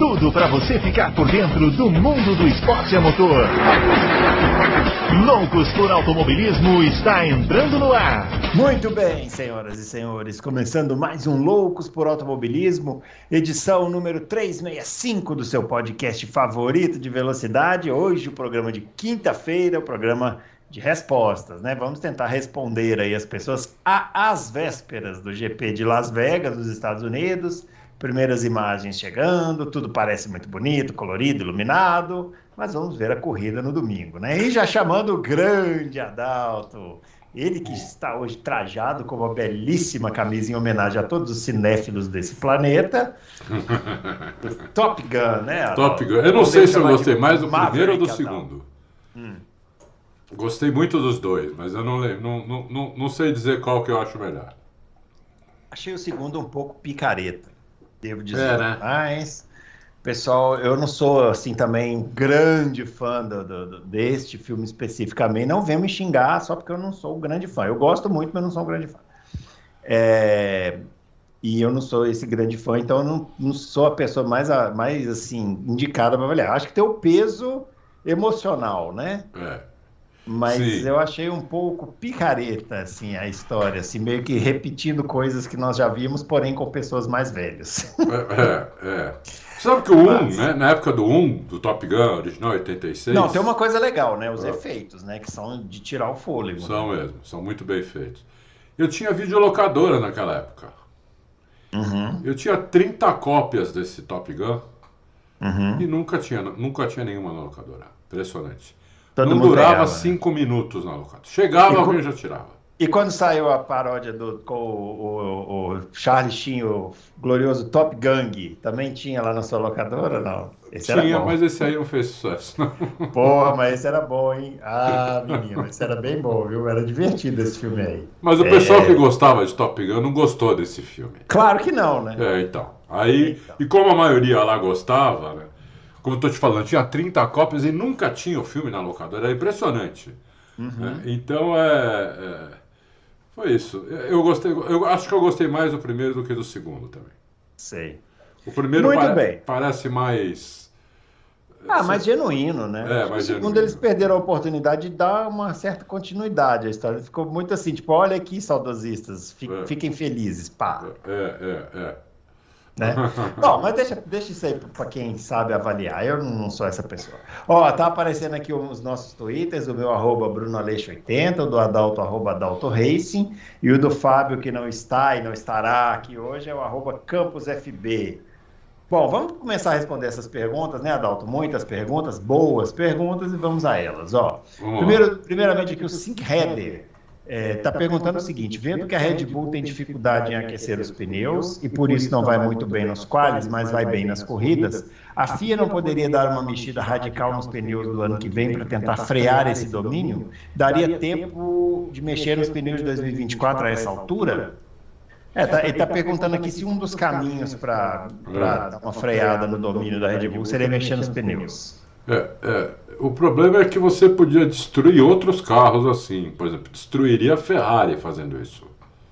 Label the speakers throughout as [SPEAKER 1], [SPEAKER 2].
[SPEAKER 1] tudo para você ficar por dentro do mundo do esporte a motor. Loucos por Automobilismo está entrando no ar.
[SPEAKER 2] Muito bem, senhoras e senhores, começando mais um Loucos por Automobilismo, edição número 365 do seu podcast favorito de velocidade. Hoje, o programa de quinta-feira, o programa de respostas, né? Vamos tentar responder aí as pessoas às vésperas do GP de Las Vegas, dos Estados Unidos. Primeiras imagens chegando, tudo parece muito bonito, colorido, iluminado, mas vamos ver a corrida no domingo, né? E já chamando o grande Adalto, ele que está hoje trajado com uma belíssima camisa em homenagem a todos os cinéfilos desse planeta. Top Gun, né?
[SPEAKER 3] Adalto? Top Gun. Eu não sei se eu gostei mais do primeiro ou do segundo. Hum. Gostei muito dos dois, mas eu não, lembro, não, não, não, não sei dizer qual que eu acho melhor.
[SPEAKER 2] Achei o segundo um pouco picareta, devo dizer. É, né? Mas, pessoal, eu não sou assim também grande fã do, do, deste filme especificamente. Não venha me xingar só porque eu não sou um grande fã. Eu gosto muito, mas não sou um grande fã. É, e eu não sou esse grande fã, então eu não, não sou a pessoa mais, mais assim indicada para avaliar. Acho que tem o peso emocional, né? É. Mas Sim. eu achei um pouco picareta, assim, a história, assim, meio que repetindo coisas que nós já vimos, porém com pessoas mais velhas.
[SPEAKER 3] É, é. é. Sabe que o 1, né, na época do 1, do Top Gun original 86...
[SPEAKER 2] Não, tem uma coisa legal, né, os é. efeitos, né, que são de tirar o fôlego.
[SPEAKER 3] São
[SPEAKER 2] né?
[SPEAKER 3] mesmo, são muito bem feitos. Eu tinha videolocadora naquela época. Uhum. Eu tinha 30 cópias desse Top Gun uhum. e nunca tinha, nunca tinha nenhuma na locadora. Impressionante. Todo não durava pegava, né? cinco né? minutos na locadora. Chegava, alguém já tirava.
[SPEAKER 2] E quando saiu a paródia do, com o, o, o Charles Sheen, o glorioso Top Gang, também tinha lá na sua locadora, não?
[SPEAKER 3] Esse tinha, mas esse aí não fez sucesso.
[SPEAKER 2] Porra, mas esse era bom, hein? Ah, menino, esse era bem bom, viu? Era divertido esse filme aí.
[SPEAKER 3] Mas o é... pessoal que gostava de Top Gun não gostou desse filme.
[SPEAKER 2] Claro que não, né?
[SPEAKER 3] É, então. Aí, então. e como a maioria lá gostava, né? Como eu tô te falando, tinha 30 cópias e nunca tinha o filme na locadora. Era impressionante. Uhum. Né? Então é, é, Foi isso. Eu gostei. Eu acho que eu gostei mais do primeiro do que do segundo também.
[SPEAKER 2] Sei.
[SPEAKER 3] O primeiro Muito bem. parece mais.
[SPEAKER 2] Ah, mais genuíno, né? É, mais o segundo genuíno. eles perderam a oportunidade de dar uma certa continuidade à história. Ficou muito assim, tipo, olha aqui, saudosistas, fiquem, é. fiquem felizes, pá.
[SPEAKER 3] É, é, é.
[SPEAKER 2] Né? Bom, mas deixa, deixa isso aí para quem sabe avaliar. Eu não sou essa pessoa. Ó, tá aparecendo aqui os nossos twitters, o meu arroba BrunoAleixo80, o do Adalto, arroba Adalto Racing, e o do Fábio, que não está e não estará aqui hoje, é o arroba CampusFB. Bom, vamos começar a responder essas perguntas, né, Adalto? Muitas perguntas, boas perguntas, e vamos a elas. Ó, primeiro, primeiramente aqui o Sync Header está é, tá perguntando o seguinte: vendo que a Red Bull tem dificuldade em aquecer os pneus e por isso não vai muito bem nos quales, mas vai bem nas corridas, a FIA não poderia dar uma mexida radical nos pneus do ano que vem para tentar frear esse domínio? Daria tempo de mexer nos pneus de 2024 a essa altura? É, tá, ele está perguntando aqui se um dos caminhos para dar uma freada no domínio da Red Bull seria mexer nos pneus.
[SPEAKER 3] É, é, o problema é que você podia destruir outros carros assim. Por exemplo, destruiria a Ferrari fazendo isso.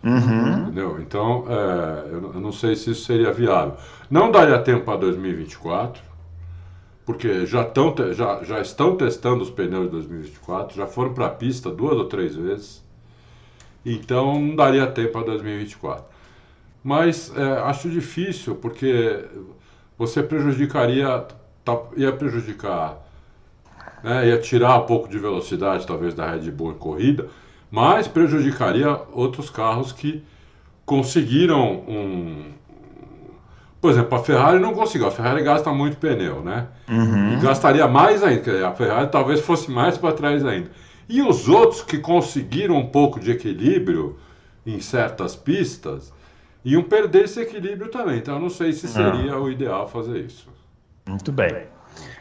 [SPEAKER 3] Uhum. Entendeu? Então, é, eu, não sei se isso seria viável. Não daria tempo para 2024, porque já, tão, já, já estão testando os pneus de 2024, já foram para a pista duas ou três vezes. Então, não daria tempo para 2024. Mas é, acho difícil, porque você prejudicaria tá, ia prejudicar, né, ia tirar um pouco de velocidade, talvez, da Red Bull em corrida, mas prejudicaria outros carros que conseguiram um. Por exemplo, a Ferrari não conseguiu. A Ferrari gasta muito pneu, né? Uhum. E gastaria mais ainda. A Ferrari talvez fosse mais para trás ainda. E os outros que conseguiram um pouco de equilíbrio em certas pistas iam perder esse equilíbrio também. Então, eu não sei se seria o ideal fazer isso.
[SPEAKER 2] Muito bem.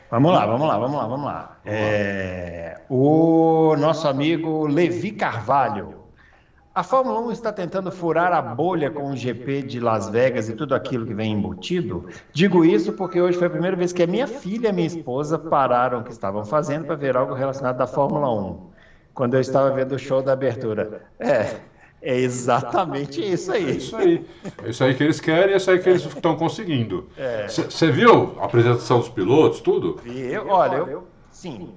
[SPEAKER 2] Vamos lá, vamos lá, vamos lá, vamos lá. É, o nosso amigo Levi Carvalho. A Fórmula 1 está tentando furar a bolha com o GP de Las Vegas e tudo aquilo que vem embutido? Digo isso porque hoje foi a primeira vez que a minha filha e a minha esposa pararam o que estavam fazendo para ver algo relacionado à Fórmula 1. Quando eu estava vendo o show da abertura. É, é exatamente isso aí.
[SPEAKER 3] É isso aí. É isso aí que eles querem e é isso aí que eles estão conseguindo. Você é. viu a apresentação dos pilotos, tudo?
[SPEAKER 2] Eu, olha, eu, sim.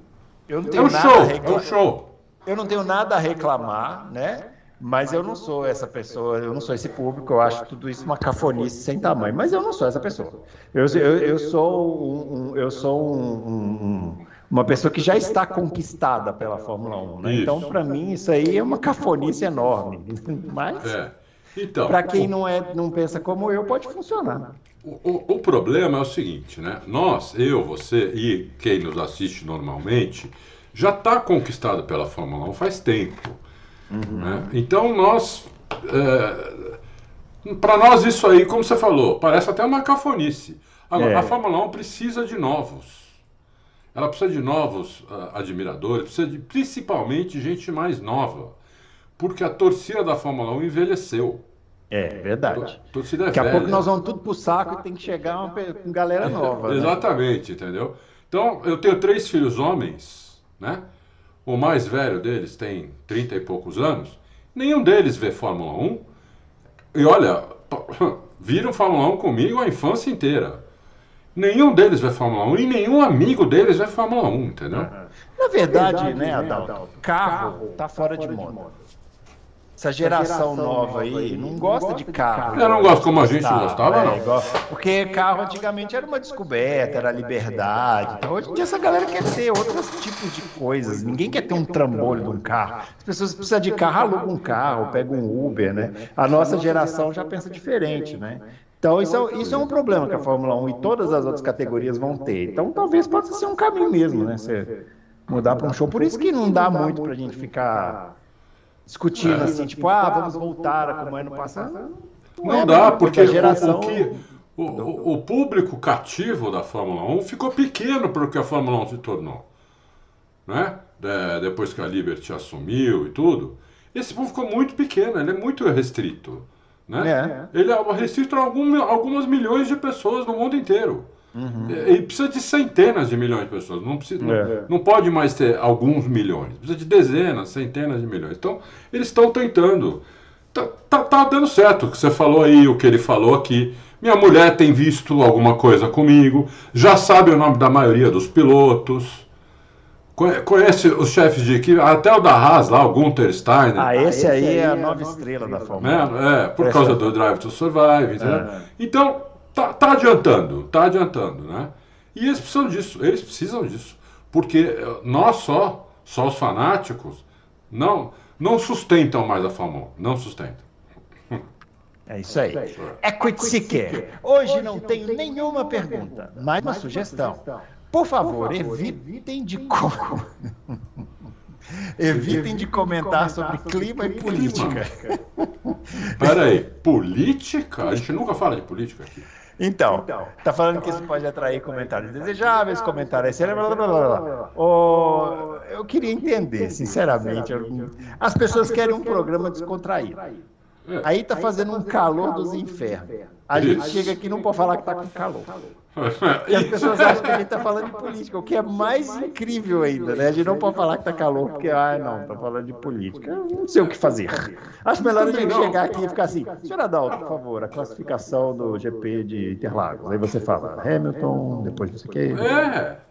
[SPEAKER 2] Eu não
[SPEAKER 3] tenho é um
[SPEAKER 2] nada
[SPEAKER 3] show, a reclamar. É um show.
[SPEAKER 2] Eu não tenho nada a reclamar, né? Mas eu não sou essa pessoa, eu não sou esse público, eu acho tudo isso uma cafonice sem tamanho, mas eu não sou essa pessoa. Eu, eu, eu sou, um, um eu sou um, um, uma pessoa que já está conquistada pela Fórmula 1. Né? Então, para mim, isso aí é uma cafonice enorme. Mas, é. então, para quem não, é, não pensa como eu, pode funcionar.
[SPEAKER 3] O, o, o, problema é o seguinte, né? Nós, eu, você e quem nos assiste normalmente, já está conquistado pela Fórmula 1 faz tempo. Uhum. Né? Então nós. É, para nós isso aí, como você falou, parece até uma cafonice. Agora, é. a Fórmula 1 precisa de novos. Ela precisa de novos uh, admiradores, precisa de principalmente gente mais nova. Porque a torcida da Fórmula 1 envelheceu.
[SPEAKER 2] É verdade. A torcida é Daqui velha. a pouco nós vamos tudo pro saco e tem que chegar uma galera nova.
[SPEAKER 3] né? Exatamente, entendeu? Então, eu tenho três filhos homens, né? O mais velho deles tem 30 e poucos anos. Nenhum deles vê Fórmula 1. E olha, viram Fórmula 1 comigo a infância inteira. Nenhum deles vê Fórmula 1 e nenhum amigo deles vê Fórmula 1, entendeu?
[SPEAKER 2] Na verdade, né, Adalto, carro tá fora de moda essa geração, nova aí não gosta de carro.
[SPEAKER 3] Eu não gosto como a gente gostava,
[SPEAKER 2] né? não. Porque carro antigamente era uma descoberta, era liberdade. Então, hoje em dia essa galera quer ter outros tipos de coisas. Ninguém quer ter um trambolho de um carro. As pessoas precisam de carro, alugam um carro, pegam um Uber, né? A nossa geração já pensa diferente, né? Então, isso é, isso é um problema que a Fórmula 1 e todas as outras categorias vão ter. Então, talvez possa ser um caminho mesmo, né? Você mudar para um show. Por isso que não dá muito para a gente ficar discutindo assim, tipo, ah, vamos voltar a como é no passado.
[SPEAKER 3] Não, é, dá, porque a geração... o, o, o, público cativo da Fórmula 1 ficou pequeno para o que a Fórmula 1 se tornou. Né? De, depois que a Liberty assumiu e tudo. Esse público ficou muito pequeno, ele é muito restrito. Né? É. Ele é restrito a algum, algumas milhões de pessoas no mundo inteiro. Uhum. Ele precisa de centenas de milhões de pessoas. Não, precisa, é. não, não, pode mais ter alguns milhões. Precisa de dezenas, centenas de milhões. Então, eles estão tentando. Tá, tá, tá, dando certo o que você falou aí, o que ele falou aqui. Minha mulher tem visto alguma coisa comigo, já sabe o nome da maioria dos pilotos. Conhece os chefes de equipe, até o da Haas lá, o Gunther Steiner.
[SPEAKER 2] Ah, esse aí é a nova estrela da Fórmula
[SPEAKER 3] 1. É, é, por causa do Drive to Survive. É. Então, tá, tá adiantando, tá adiantando, né? E eles precisam disso, eles precisam disso. Porque eh, nós só, só os fanáticos, não, não sustentam mais a Fórmula 1, não sustentam.
[SPEAKER 2] É isso aí. Equity Seeker. Hoje não tenho nenhuma pergunta, mas uma sugestão. Por favor, evitem de Evitem de comentar sobre clima e política.
[SPEAKER 3] Peraí, política? A gente nunca fala de política aqui.
[SPEAKER 2] Então, então, tá falando que isso pode atrair comentários desejáveis, comentários excelentes, blá, blá, blá, blá. Oh, eu queria entender, sinceramente. As pessoas querem um programa descontraído. Aí tá fazendo um calor dos infernos. A gente chega aqui e não pode falar que tá com calor. E as pessoas acham que a gente está falando de política, o que é mais incrível ainda, né? A gente não pode falar que está calor, porque, ah, não, está falando de política. Eu não sei o que fazer. Acho melhor a gente chegar aqui e ficar assim, senhor Adalto, por favor, a classificação do GP de Interlagos. Aí você fala Hamilton, depois você quer.
[SPEAKER 3] É.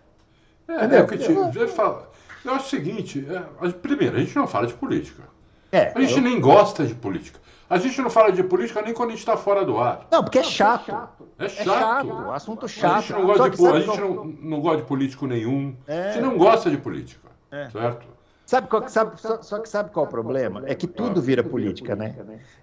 [SPEAKER 3] É, é o que te, eu, falo. eu acho o seguinte, é, primeiro, a gente não fala de política. É, a gente eu... nem gosta de política. A gente não fala de política nem quando a gente está fora do ar.
[SPEAKER 2] Não, porque é chato.
[SPEAKER 3] É chato. É chato.
[SPEAKER 2] Assunto chato. A
[SPEAKER 3] gente não gosta, de, a gente não, não gosta de político nenhum. É. A gente não gosta de política. É. Certo?
[SPEAKER 2] Sabe, qual, sabe só, só, que sabe qual é o problema? É que tudo vira política, né?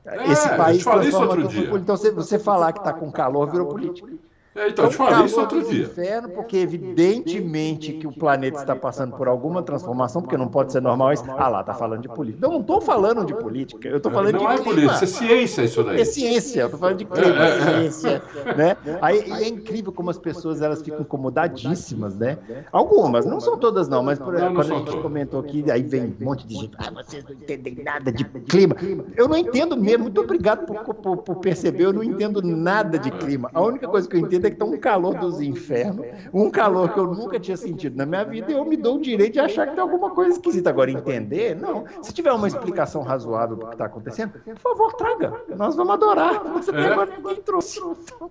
[SPEAKER 2] É, Esse país
[SPEAKER 3] transforma tudo
[SPEAKER 2] Então, você, você falar que está com calor virou política.
[SPEAKER 3] É, então, eu te falei isso outro dia.
[SPEAKER 2] Inferno, porque evidentemente que o planeta está passando por alguma transformação, porque não pode ser normal isso. Ah lá, tá falando de política. Eu não estou falando de política, eu estou falando
[SPEAKER 3] não
[SPEAKER 2] de
[SPEAKER 3] Não é política, isso é ciência isso daí.
[SPEAKER 2] É ciência, eu estou falando de clima, é, é, ciência, né? Aí é incrível como as pessoas elas ficam incomodadíssimas, né? Algumas, não são todas não, mas por, não, quando a gente todas. comentou aqui, aí vem um monte de gente, ah, vocês não entendem nada de clima. Eu não entendo mesmo, muito obrigado por, por, por perceber, eu não entendo nada de clima. A única coisa que eu entendo é que tá um calor dos infernos, um calor que eu nunca tinha sentido na minha vida, e eu me dou o direito de achar que tem alguma coisa esquisita. Agora, entender, não. Se tiver uma explicação razoável do que está acontecendo, por favor, traga. Nós vamos adorar. Você é. agora ninguém trouxe.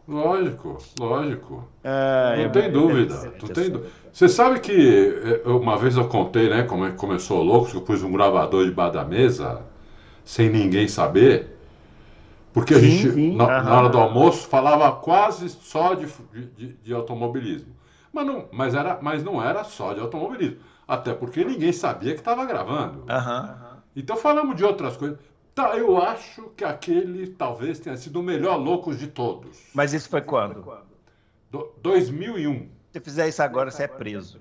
[SPEAKER 3] Lógico, lógico. É, não tem dúvida. Tu tem Você sabe que é, uma vez eu contei, né, como começou louco, que eu pus um gravador debaixo da mesa, sem ninguém saber. Porque sim, a gente, sim, na, na, hora do almoço, falava quase só de, de, de, automobilismo. Mas não, mas, era, mas não era só de automobilismo. Até porque ninguém sabia que estava gravando.
[SPEAKER 2] Uhum.
[SPEAKER 3] Então falamos de outras coisas. Tá, eu acho que aquele talvez tenha sido o melhor Loucos de todos.
[SPEAKER 2] Mas isso foi quando?
[SPEAKER 3] Do, 2001.
[SPEAKER 2] Se fizer isso agora, você é preso.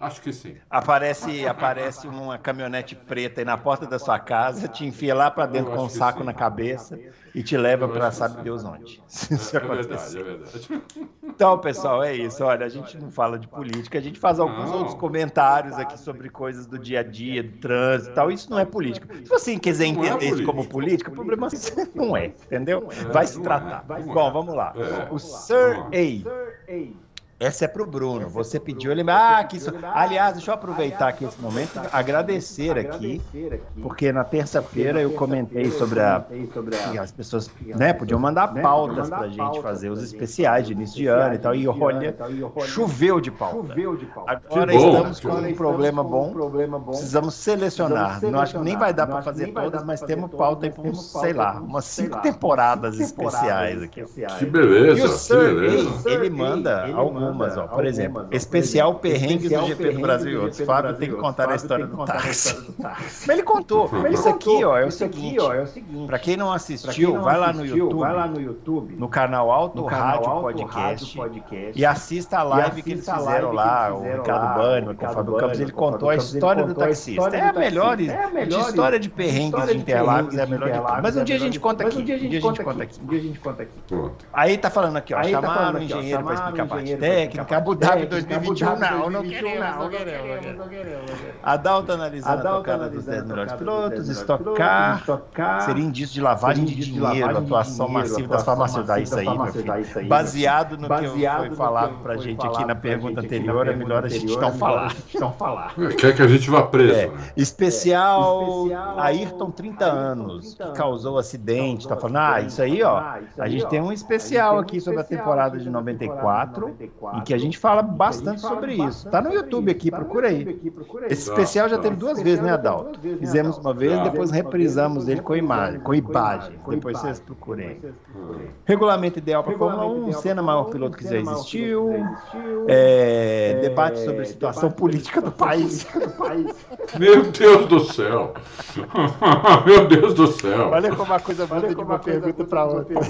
[SPEAKER 3] Acho que sim.
[SPEAKER 2] Aparece, aparece uma caminhonete preta aí na porta da sua casa, te enfia lá para dentro com um saco na cabeça e te leva para sabe Deus onde.
[SPEAKER 3] Isso é, é verdade, é verdade.
[SPEAKER 2] Então, pessoal, é isso. Olha, a gente não fala de política, a gente faz alguns não. outros comentários aqui sobre coisas do dia a dia, do trânsito e tal. Isso não é política. Se você quiser é entender é isso como política, o problema não é, entendeu? Vai se tratar. Bom, vamos lá. É. O Sir A. Essa é para o Bruno. Você pediu ele. Ah, que isso. Aliás, deixa eu aproveitar aqui esse momento, agradecer aqui, porque na terça-feira eu comentei sobre a. que as pessoas né, podiam mandar pautas para a gente fazer os especiais de início de ano e tal. E olha, choveu de pauta. Agora estamos com um problema bom. Precisamos selecionar. Não acho que nem vai dar para fazer todas, mas temos pauta aí para sei lá, umas cinco temporadas especiais aqui.
[SPEAKER 3] Que beleza. E o
[SPEAKER 2] Sir, ele manda algumas algumas, ó. Por exemplo, especial perrengues do GP do Brasil e outros. Fábio tem que contar a história do táxi. Mas ele contou. Isso aqui, ó, é o seguinte. Para quem não assistiu, vai lá no YouTube, vai lá no YouTube, no canal Alto Rádio Podcast e assista a live que eles fizeram lá, o Ricardo Bani, o Fábio Campos, ele contou a história do taxista. É a melhor história de perrengues de Interlagos, é a melhor de Mas um dia a gente conta aqui. Um dia a gente conta aqui. Um dia a gente conta aqui. Aí tá falando aqui, ó, chamaram o engenheiro para explicar a parte técnica técnica, Abu Dhabi 2021, não, não queremos, não queremos, não queremos. A Dalta analisando a tocada dos 10 melhores pilotos, estocar, seria indício de lavagem de dinheiro, atuação massiva das farmacêuticas, isso aí, meu filho. Baseado no que foi falado pra gente aqui na pergunta anterior, é melhor a gente não falar.
[SPEAKER 3] Quer que a gente vá preso. É. Né?
[SPEAKER 2] Especial Ayrton, 30 anos, que causou acidente, tá falando, ah, isso aí, ó, a gente tem um especial aqui sobre a temporada de 94, em que a gente fala bastante sobre isso. Está no YouTube aqui, procura aí. Esse especial já teve duas vezes, né, Adalto? Fizemos uma vez, depois reprisamos ele com imagem, com imagem. Depois vocês procurem. Regulamento ideal para Fórmula 1, cena maior piloto que já existiu. É, debate sobre a situação política do país.
[SPEAKER 3] Meu Deus do céu! Meu Deus do céu!
[SPEAKER 2] Olha como a coisa muda de uma pergunta para outra.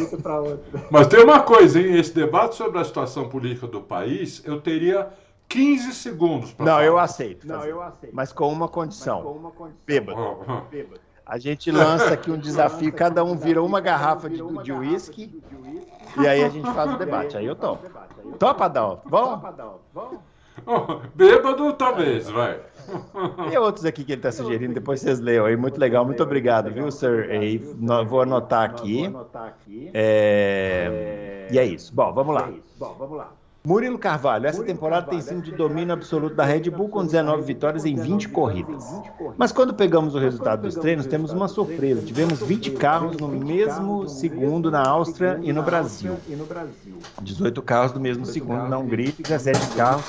[SPEAKER 3] Mas tem uma coisa, hein? Esse debate sobre a situação política do país, eu teria 15 segundos
[SPEAKER 2] para Não, falar. eu aceito. Não, eu aceito. Mas com uma condição. Com uma condição. Bêbado. Bêbado. A gente lança aqui um desafio, cada um vira uma garrafa de uísque e aí a gente faz o debate. Aí eu topo. Topa, Dal? Vamos?
[SPEAKER 3] Bêbado, talvez, vai.
[SPEAKER 2] E outros aqui que ele está sugerindo, depois vocês leiam aí. Muito legal, muito obrigado, viu, Sir? E vou anotar aqui. É... E é isso. Bom, vamos lá. Bom, vamos lá. Murilo Carvalho, essa temporada tem sido de domínio absoluto da Red Bull com 19 vitórias em 20 corridas. Mas quando pegamos o resultado dos treinos, temos uma surpresa. Tivemos 20 carros no mesmo segundo na Áustria e no Brasil. 18 carros no mesmo segundo na Hungria e 17 carros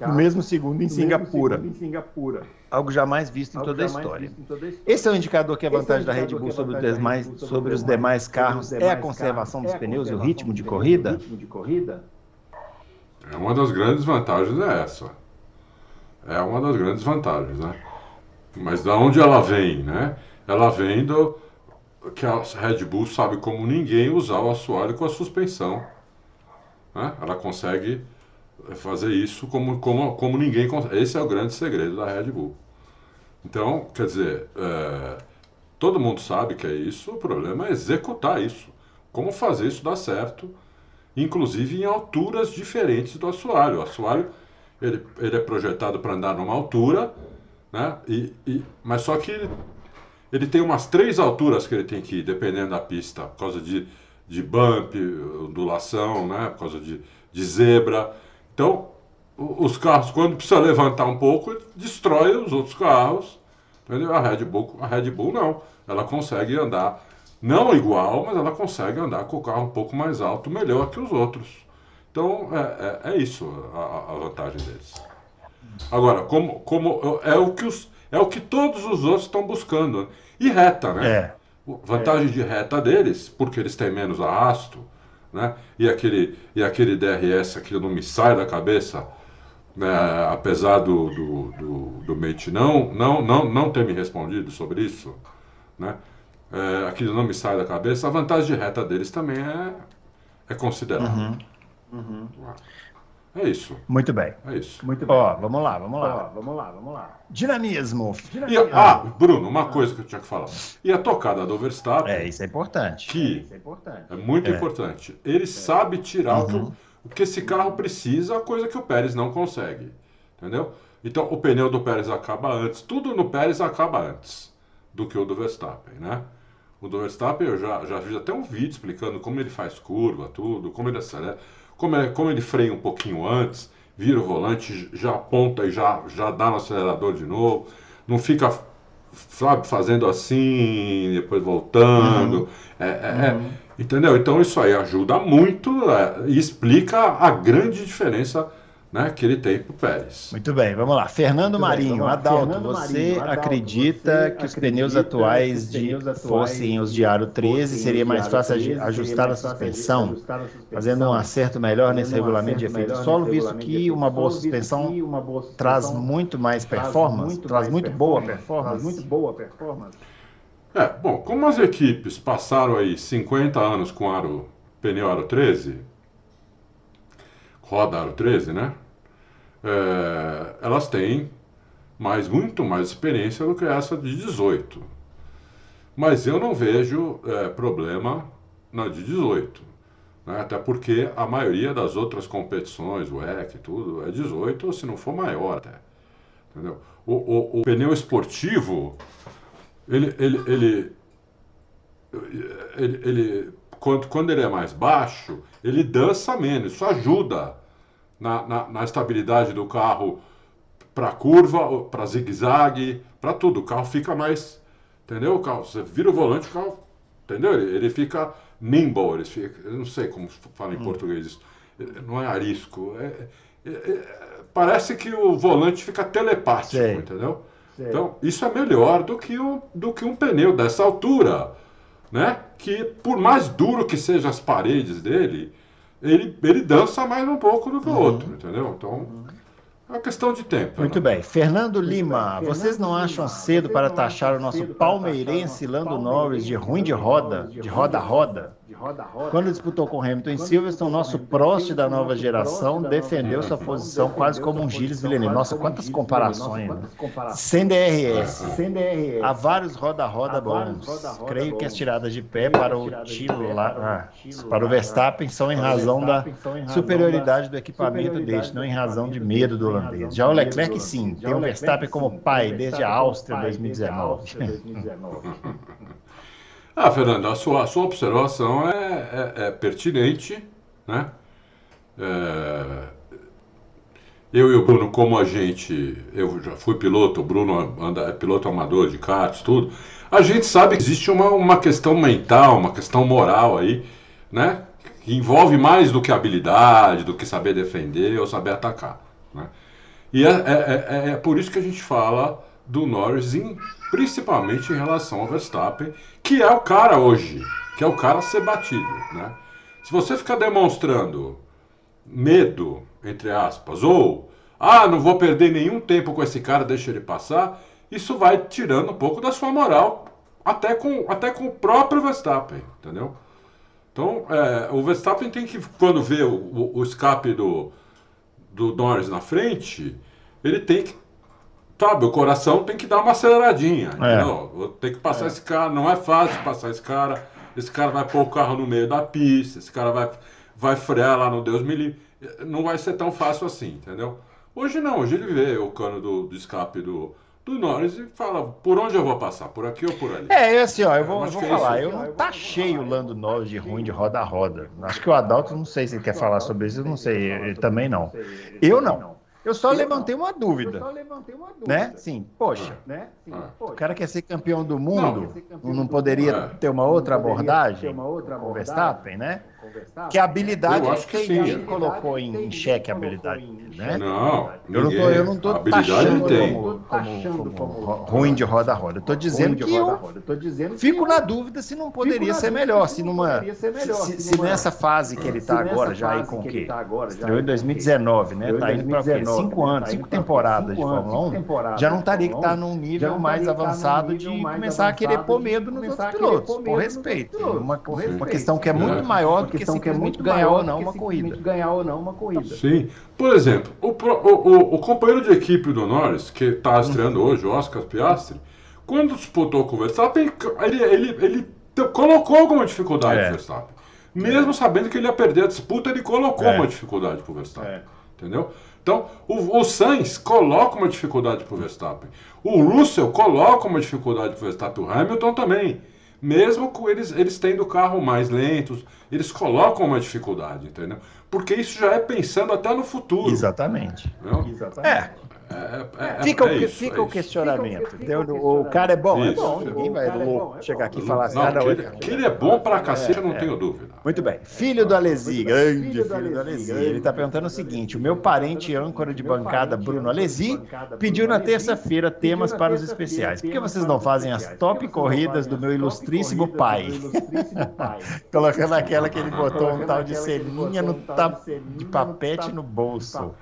[SPEAKER 2] no mesmo segundo em Singapura. Algo jamais visto em toda a história. Esse é o indicador que a vantagem da Red Bull sobre os demais, sobre os demais carros é a conservação dos pneus e o ritmo de corrida?
[SPEAKER 3] É uma das grandes vantagens é essa. É uma das grandes vantagens, né? Mas da onde ela vem, né? Ela vem do que a Red Bull sabe como ninguém usar o assoalho com a suspensão. Né? Ela consegue fazer isso como, como, como ninguém consegue. Esse é o grande segredo da Red Bull. Então, quer dizer, é, todo mundo sabe que é isso, o problema é executar isso. Como fazer isso dar certo, inclusive em alturas diferentes do assoalho. O assoalho ele, ele é projetado para andar numa altura, né? E, e, mas só que ele, ele tem umas três alturas que ele tem que ir, dependendo da pista, por causa de, de bump, ondulação, né? por causa de, de zebra. Então, os carros, quando precisa levantar um pouco, destrói os outros carros. A Red Bull, a Red Bull não. Ela consegue andar, não igual, mas ela consegue andar com o carro um pouco mais alto, melhor que os outros. Então, é, é, é isso a, a, vantagem deles. Agora, como, como é, o que os, é o que todos os outros estão buscando. E reta, né? É. Vantagem de reta deles, porque eles têm menos arrasto, né? E aquele, e aquele DRS, aquilo não me sai da cabeça, né? apesar do, do, do, do Mate não, não, não, não ter me respondido sobre isso, né? É, aquilo não me sai da cabeça, a vantagem de reta deles também é, é considerável. Uhum. Uhum. É isso.
[SPEAKER 2] Muito bem.
[SPEAKER 3] É isso.
[SPEAKER 2] Muito bem. Ó, vamos lá, vamos lá. Ó, vamos lá, vamos lá. Dinamismo.
[SPEAKER 3] Dinamismo. E, ah, Bruno, uma coisa que eu tinha que falar. E a tocada do Verstappen.
[SPEAKER 2] É, isso é importante.
[SPEAKER 3] Que
[SPEAKER 2] é, isso é, importante.
[SPEAKER 3] é muito é. importante. Ele é. sabe tirar uhum. o, que, esse carro precisa, a coisa que o Pérez não consegue. Entendeu? Então, o pneu do Pérez acaba antes. Tudo no Pérez acaba antes do que o do Verstappen, né? O do Verstappen eu já, já fiz até um vídeo explicando como ele faz curva, tudo, como ele acelera. Como, é, como ele freia um pouquinho antes, vira o volante, já aponta e já, já dá no acelerador de novo, não fica sabe, fazendo assim, depois voltando. Uhum. É, é, é uhum. entendeu? Então isso aí ajuda muito é, e explica a grande diferença né, que ele tem para o Pérez.
[SPEAKER 2] Muito bem, vamos lá. Fernando Muito Marinho, bem, Adalto, Fernando você Marinho, Adalto, acredita você que os pneus atuais de, pneus fossem os de aro 13, seria mais fácil 13, ajustar, a suspensão, ajustar a suspensão, fazendo um acerto melhor nesse regulamento de efeito solo, visto que uma boa suspensão traz muito mais performance, traz muito boa performance.
[SPEAKER 3] Muito boa performance. É, bom, como as equipes passaram aí 50 anos com aro, pneu aro 13, roda aro 13, né? É, elas têm mais, muito mais experiência do que essa de 18. Mas eu não vejo é, problema na de 18. Né? Até porque a maioria das outras competições, o EC e tudo, é 18, ou se não for maior até. Entendeu? O, o, o pneu esportivo, ele, ele, ele, ele quando, quando ele é mais baixo, ele dança menos. Isso ajuda na, na, na estabilidade do carro para curva, para zigue-zague, para tudo. O carro fica mais. Entendeu? O carro, você vira o volante, o carro. Entendeu? Ele, ele fica nimble, ele fica, eu não sei como fala em hum. português isso. Não é arisco. É, é, é, parece que o volante fica telepático, sei. entendeu? Sei. Então, isso é melhor do que, o, do que um pneu dessa altura, né? Que por mais duro que sejam as paredes dele, ele, ele dança mais um pouco do que o uhum. outro, entendeu? Então, é uma questão de tempo.
[SPEAKER 2] Muito né? bem. Fernando Lima, vocês não acham cedo para taxar o nosso palmeirense Lando Norris de ruim de roda, de roda-roda? Quando disputou com Hamilton em Silverstone, nosso Prost da nova geração defendeu sua posição quase como um Gilles Villeneuve. Nossa, quantas comparações. Né? Sem DRS. Há vários roda-roda bons. Creio que as tiradas de pé para o titular, ah, para o Verstappen são em razão da superioridade do equipamento deste, não em razão de medo do holandês. Já o Leclerc, sim, tem o Verstappen como pai desde a Áustria 2019.
[SPEAKER 3] Ah, Fernando, a sua, a sua observação é, é, é pertinente, né? É, eu e o Bruno, como a gente, eu já fui piloto, o Bruno anda, é piloto amador de karts, tudo, a gente sabe que existe uma, uma questão mental, uma questão moral aí, né? Que envolve mais do que habilidade, do que saber defender ou saber atacar, né? E é, é, é, é por isso que a gente fala do Norris, em, principalmente em relação ao Verstappen, que é o cara hoje, que é o cara a ser batido. Né? Se você ficar demonstrando medo, entre aspas, ou ah, não vou perder nenhum tempo com esse cara, deixa ele passar, isso vai tirando um pouco da sua moral, até com, até com o próprio Verstappen, entendeu? Então, é, o Verstappen tem que, quando vê o, o, escape do, do Norris na frente, ele tem que sabe, o coração tem que dar uma aceleradinha. É. Tem que passar é. esse cara, não é fácil passar esse cara. Esse cara vai pôr o carro no meio da pista, esse cara vai, vai frear lá no Deus me livre. Não vai ser tão fácil assim, entendeu? Hoje não, hoje ele vê o cano do, do escape do, do Norris e fala por onde eu vou passar, por aqui ou por ali.
[SPEAKER 2] É, assim, ó, eu vou, eu vou é falar, eu não tá cheio o Lando Norris de ruim de roda a roda. Acho que o Adalto, não sei se ele quer falar sobre isso, eu não sei, ele também não. Eu não. Eu só levantei uma dúvida. Eu só levantei uma dúvida. Né? Sim, poxa. Né? Sim, ah. poxa. O cara quer ser campeão do mundo, não, não poderia é. ter uma outra abordagem? Uma outra abordagem Verstappen, né? Que a habilidade eu acho que sim. ninguém colocou em, em xeque a habilidade, né?
[SPEAKER 3] Não,
[SPEAKER 2] eu não tô, eu não tô taxando como, como, como, ruim de roda a roda. Eu tô dizendo que eu fico na dúvida se não poderia ser melhor, se numa se, se nessa fase que ele está agora, já aí com o quê? Estreou em 2019, né? Tá indo para quê? Cinco anos, cinco temporadas de Fórmula 1, já não estaria que estar num nível mais avançado de começar a querer pôr medo nos outros pilotos, por respeito. Uma, uma questão que é muito maior questão que é muito ganhar ou não uma corrida.
[SPEAKER 4] ganhar ou não uma corrida.
[SPEAKER 3] Sim. Por exemplo, o, o, o companheiro de equipe do Norris, que está estreando hoje, o Oscar Piastri, quando disputou com o Verstappen, ele, ele, ele colocou alguma dificuldade é. Verstappen. Mesmo é. sabendo que ele ia perder a disputa, ele colocou é. uma dificuldade para o Verstappen. É. Entendeu? Então, o, o Sainz coloca uma dificuldade para o Verstappen. O Russell coloca uma dificuldade para o Verstappen. O Hamilton também mesmo com eles, eles tendo o carro mais lentos, eles colocam uma dificuldade, entendeu? Porque isso já é pensando até no futuro.
[SPEAKER 2] Exatamente. Exatamente. É. É, é, fica, é, o, isso, fica é o questionamento. Fica, fica o, o, cara é bom, isso. é bom. Ninguém vai é chegar aqui e falar assim.
[SPEAKER 3] Não, que, ele, que ele é bom pra cacete, eu não tenho dúvida.
[SPEAKER 2] Muito bem. Filho do Alesi, grande filho do Alesi. Ele está perguntando o seguinte: o meu parente âncora de bancada, Bruno Alesi, pediu na terça-feira temas para os especiais. Por que vocês não fazem as top corridas do meu ilustríssimo pai? Colocando aquela que ele botou um tal de selinha no de papete no bolso.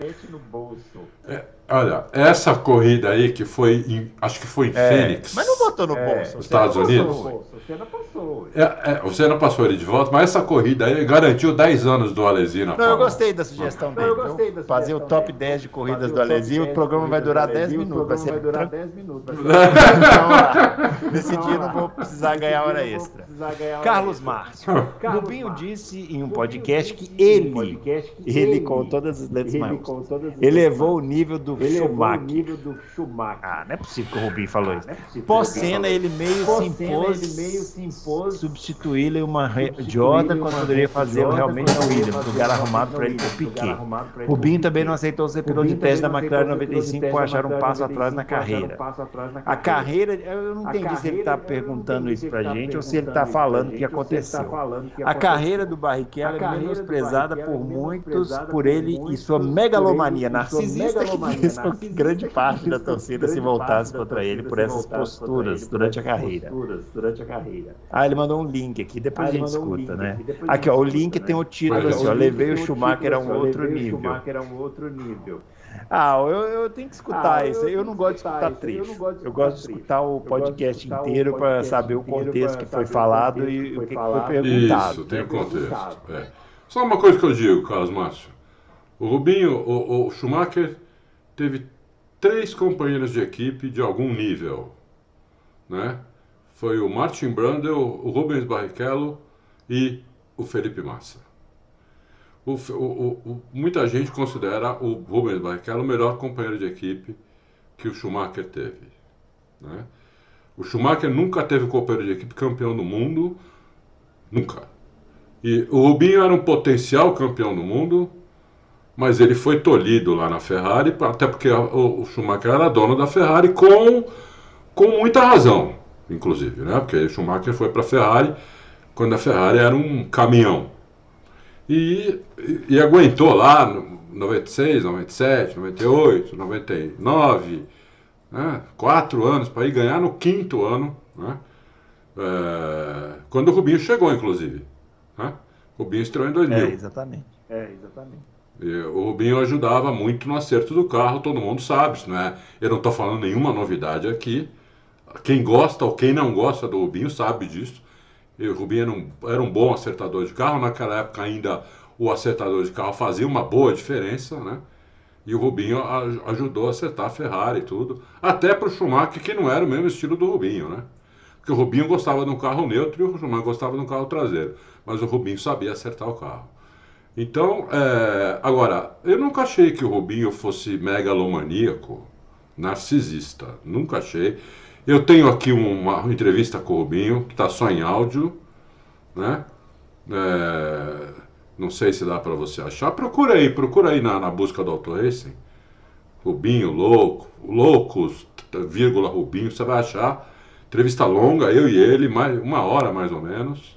[SPEAKER 3] É, olha, essa corrida aí que foi, em, acho que foi em é, Fênix.
[SPEAKER 2] Mas não botou no é, bolso.
[SPEAKER 3] Estados Unidos. O Senna passou. É, é, o Senna passou ele de volta, mas essa corrida aí garantiu 10 anos do Alesina.
[SPEAKER 2] Não, eu gostei da sugestão dele. Eu gostei da Fazer o top 10 de corridas do Alesina, o programa vai durar 10 minutos. Vai, ser vai durar 10 minutos. então, nesse dia não vou precisar ganhar hora extra. Carlos Márcio. Rubinho disse em um podcast que ele, ele com todas as letras maiúsculas, elevou o nível do Schumacher. Ah, não é possível que o Rubinho falou isso. Pós-cena, ele meio se impôs substituí-lo em uma Jordan quando poderia fazer realmente a Williams, lugar arrumado para ele por Piquet. Rubinho também não aceitou ser piloto de teste da McLaren 95 por achar um passo atrás na carreira. A carreira, eu não entendi se ele está perguntando isso para a gente ou se ele está falando o que aconteceu. A carreira do Barrichello é menosprezada por muitos, por ele e sua megalomania narcisista que fez com que grande parte da torcida se voltasse contra ele por essas posturas durante a carreira. Ah, ele mandou um link aqui, depois ah, a gente escuta, né? Aqui, ó, o link tem o título assim, ó, levei o Schumacher a um outro nível. Ah, eu, eu tenho que escutar ah, isso. Eu, eu não gosto de escutar trecho. Eu, gosto de, eu gosto de escutar o podcast inteiro para saber o contexto que foi falado e o que, foi perguntado.
[SPEAKER 3] Isso, tem o contexto. É. Só uma coisa que eu digo, Carlos Márcio. O Rubinho, o, o Schumacher teve três companheiros de equipe de algum nível, né? Foi o Martin Brundle, o Rubens Barrichello e o Felipe Massa. O, o, o, muita gente considera o Rubens Barrichello o melhor companheiro de equipe que o Schumacher teve. Né? O Schumacher nunca teve companheiro de equipe campeão do mundo, nunca. E o Rubinho era um potencial campeão do mundo, mas ele foi tolhido lá na Ferrari, até porque o, o Schumacher era dono da Ferrari com, com muita razão, inclusive, né? Porque o Schumacher foi para a Ferrari quando a Ferrari era um caminhão. E, e, e aguentou lá no 96, 97, 98, 99, né? quatro anos para ir ganhar no quinto ano, né? É, quando o Rubinho chegou, inclusive. Né? O Rubinho estreou em 2000.
[SPEAKER 2] É, exatamente. É, exatamente.
[SPEAKER 3] O Rubinho ajudava muito no acerto do carro, todo mundo sabe, isso não é? Eu não estou falando nenhuma novidade aqui. Quem gosta ou quem não gosta do Rubinho sabe disso. E o Rubinho era um, era um bom acertador de carro. Naquela época ainda o acertador de carro fazia uma boa diferença, né? E o Rubinho ajudou a acertar a Ferrari e tudo. Até para o Schumacher, que não era o mesmo estilo do Rubinho, né? Porque o Rubinho gostava de um carro neutro e o Schumacher gostava de um carro traseiro. Mas o Rubinho sabia acertar o carro. Então, é... agora, eu nunca achei que o Rubinho fosse megalomaníaco, narcisista. Nunca achei. Eu tenho aqui uma entrevista com o Rubinho, que está só em áudio, né? É, não sei se dá para você achar. Procura aí, procura aí na, na busca do Auto Racing. Rubinho, louco, loucos, vírgula Rubinho, você vai achar. Entrevista longa, eu e ele, mais, uma hora mais ou menos.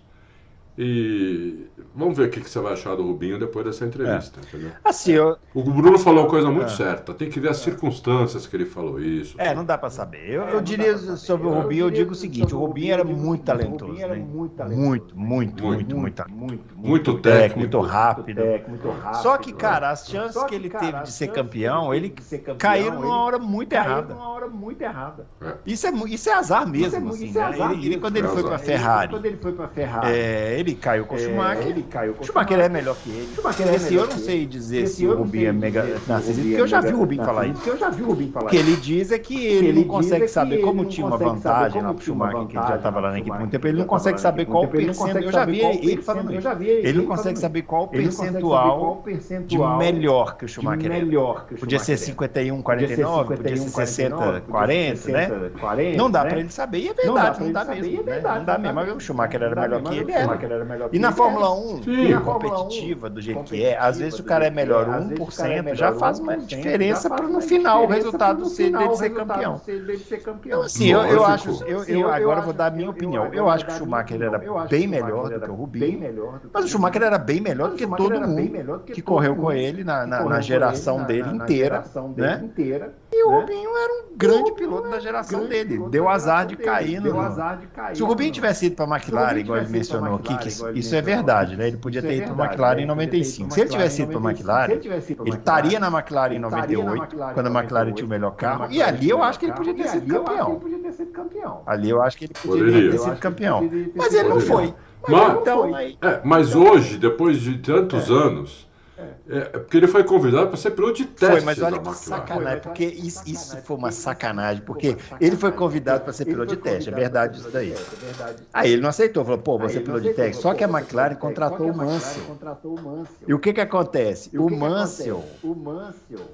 [SPEAKER 3] E vamos ver o que, que você vai achar do Rubinho depois dessa entrevista, é. entendeu?
[SPEAKER 2] Assim, eu...
[SPEAKER 3] O Bruno falou uma coisa muito é. certa. Tem que ver as circunstâncias que ele falou isso.
[SPEAKER 2] É, não dá para saber. Eu, eu diria sobre o Rubinho, eu digo o seguinte: o Rubinho era muito talentoso. Muito, muito, muito, muito, muito, muito, muito técnico, muito rápido. Só que, cara, as chances que ele teve de ser campeão, ele caíram numa hora muito errada. Numa hora muito errada. Isso é isso é azar mesmo. Ele quando ele foi para Ferrari, quando ele foi para Ferrari, ele caiu com o Schumacher. Ele caiu com o Schumacher. é melhor que ele. Schumacher é Esse eu não sei dizer se o Rubinho é mega narcisista, porque eu já vi o Rubinho falar isso. Porque eu já vi o Rubinho falar isso. O que ele diz é que ele não consegue saber como tinha uma vantagem lá pro Schumacher, que ele já estava lá na equipe há muito tempo, ele não consegue saber qual o percentual. Eu já vi ele falando isso. Ele não consegue saber qual o percentual de melhor que o Schumacher é. Podia ser 51, 49, podia ser 60, 40, né? Não dá para ele saber. E é verdade, não dá mesmo. Não dá mesmo. Mas o Schumacher era melhor que ele. Era melhor e na Fórmula 1, Sim. competitiva do jeito que é, às vezes o cara é melhor 1%, já faz uma diferença para no final o resultado ser dele ser campeão. Então, assim, eu, eu acho, eu, eu agora vou dar a minha opinião. Eu acho que o Schumacher era bem melhor do que o Rubinho, mas o Schumacher era bem melhor do que todo mundo que correu com ele na, na, na geração dele inteira, né? E o Rubinho era um grande piloto da geração dele. Deu azar de cair no. Se o Rubinho tivesse ido para a McLaren, igual ele mencionou aqui, que isso é verdade, né? Ele podia ter ido para a McLaren em 95. Se ele tivesse ido para a McLaren, ele estaria na McLaren em 98, quando a McLaren tinha o melhor carro. E ali eu acho que ele podia ter sido campeão. Ali eu acho que ele poderia ter sido campeão. Mas ele não foi.
[SPEAKER 3] Mas, então, é, mas hoje, depois de tantos anos é, é, porque ele foi convidado para ser piloto de teste.
[SPEAKER 2] Foi, mas olha que sacanagem, porque isso, isso foi uma sacanagem, porque ele foi convidado para ser piloto de teste, é verdade isso daí. Aí ele não aceitou, falou, pô, você é piloto de teste. Só que a McLaren contratou o Mansell. E o que que acontece? O Mansell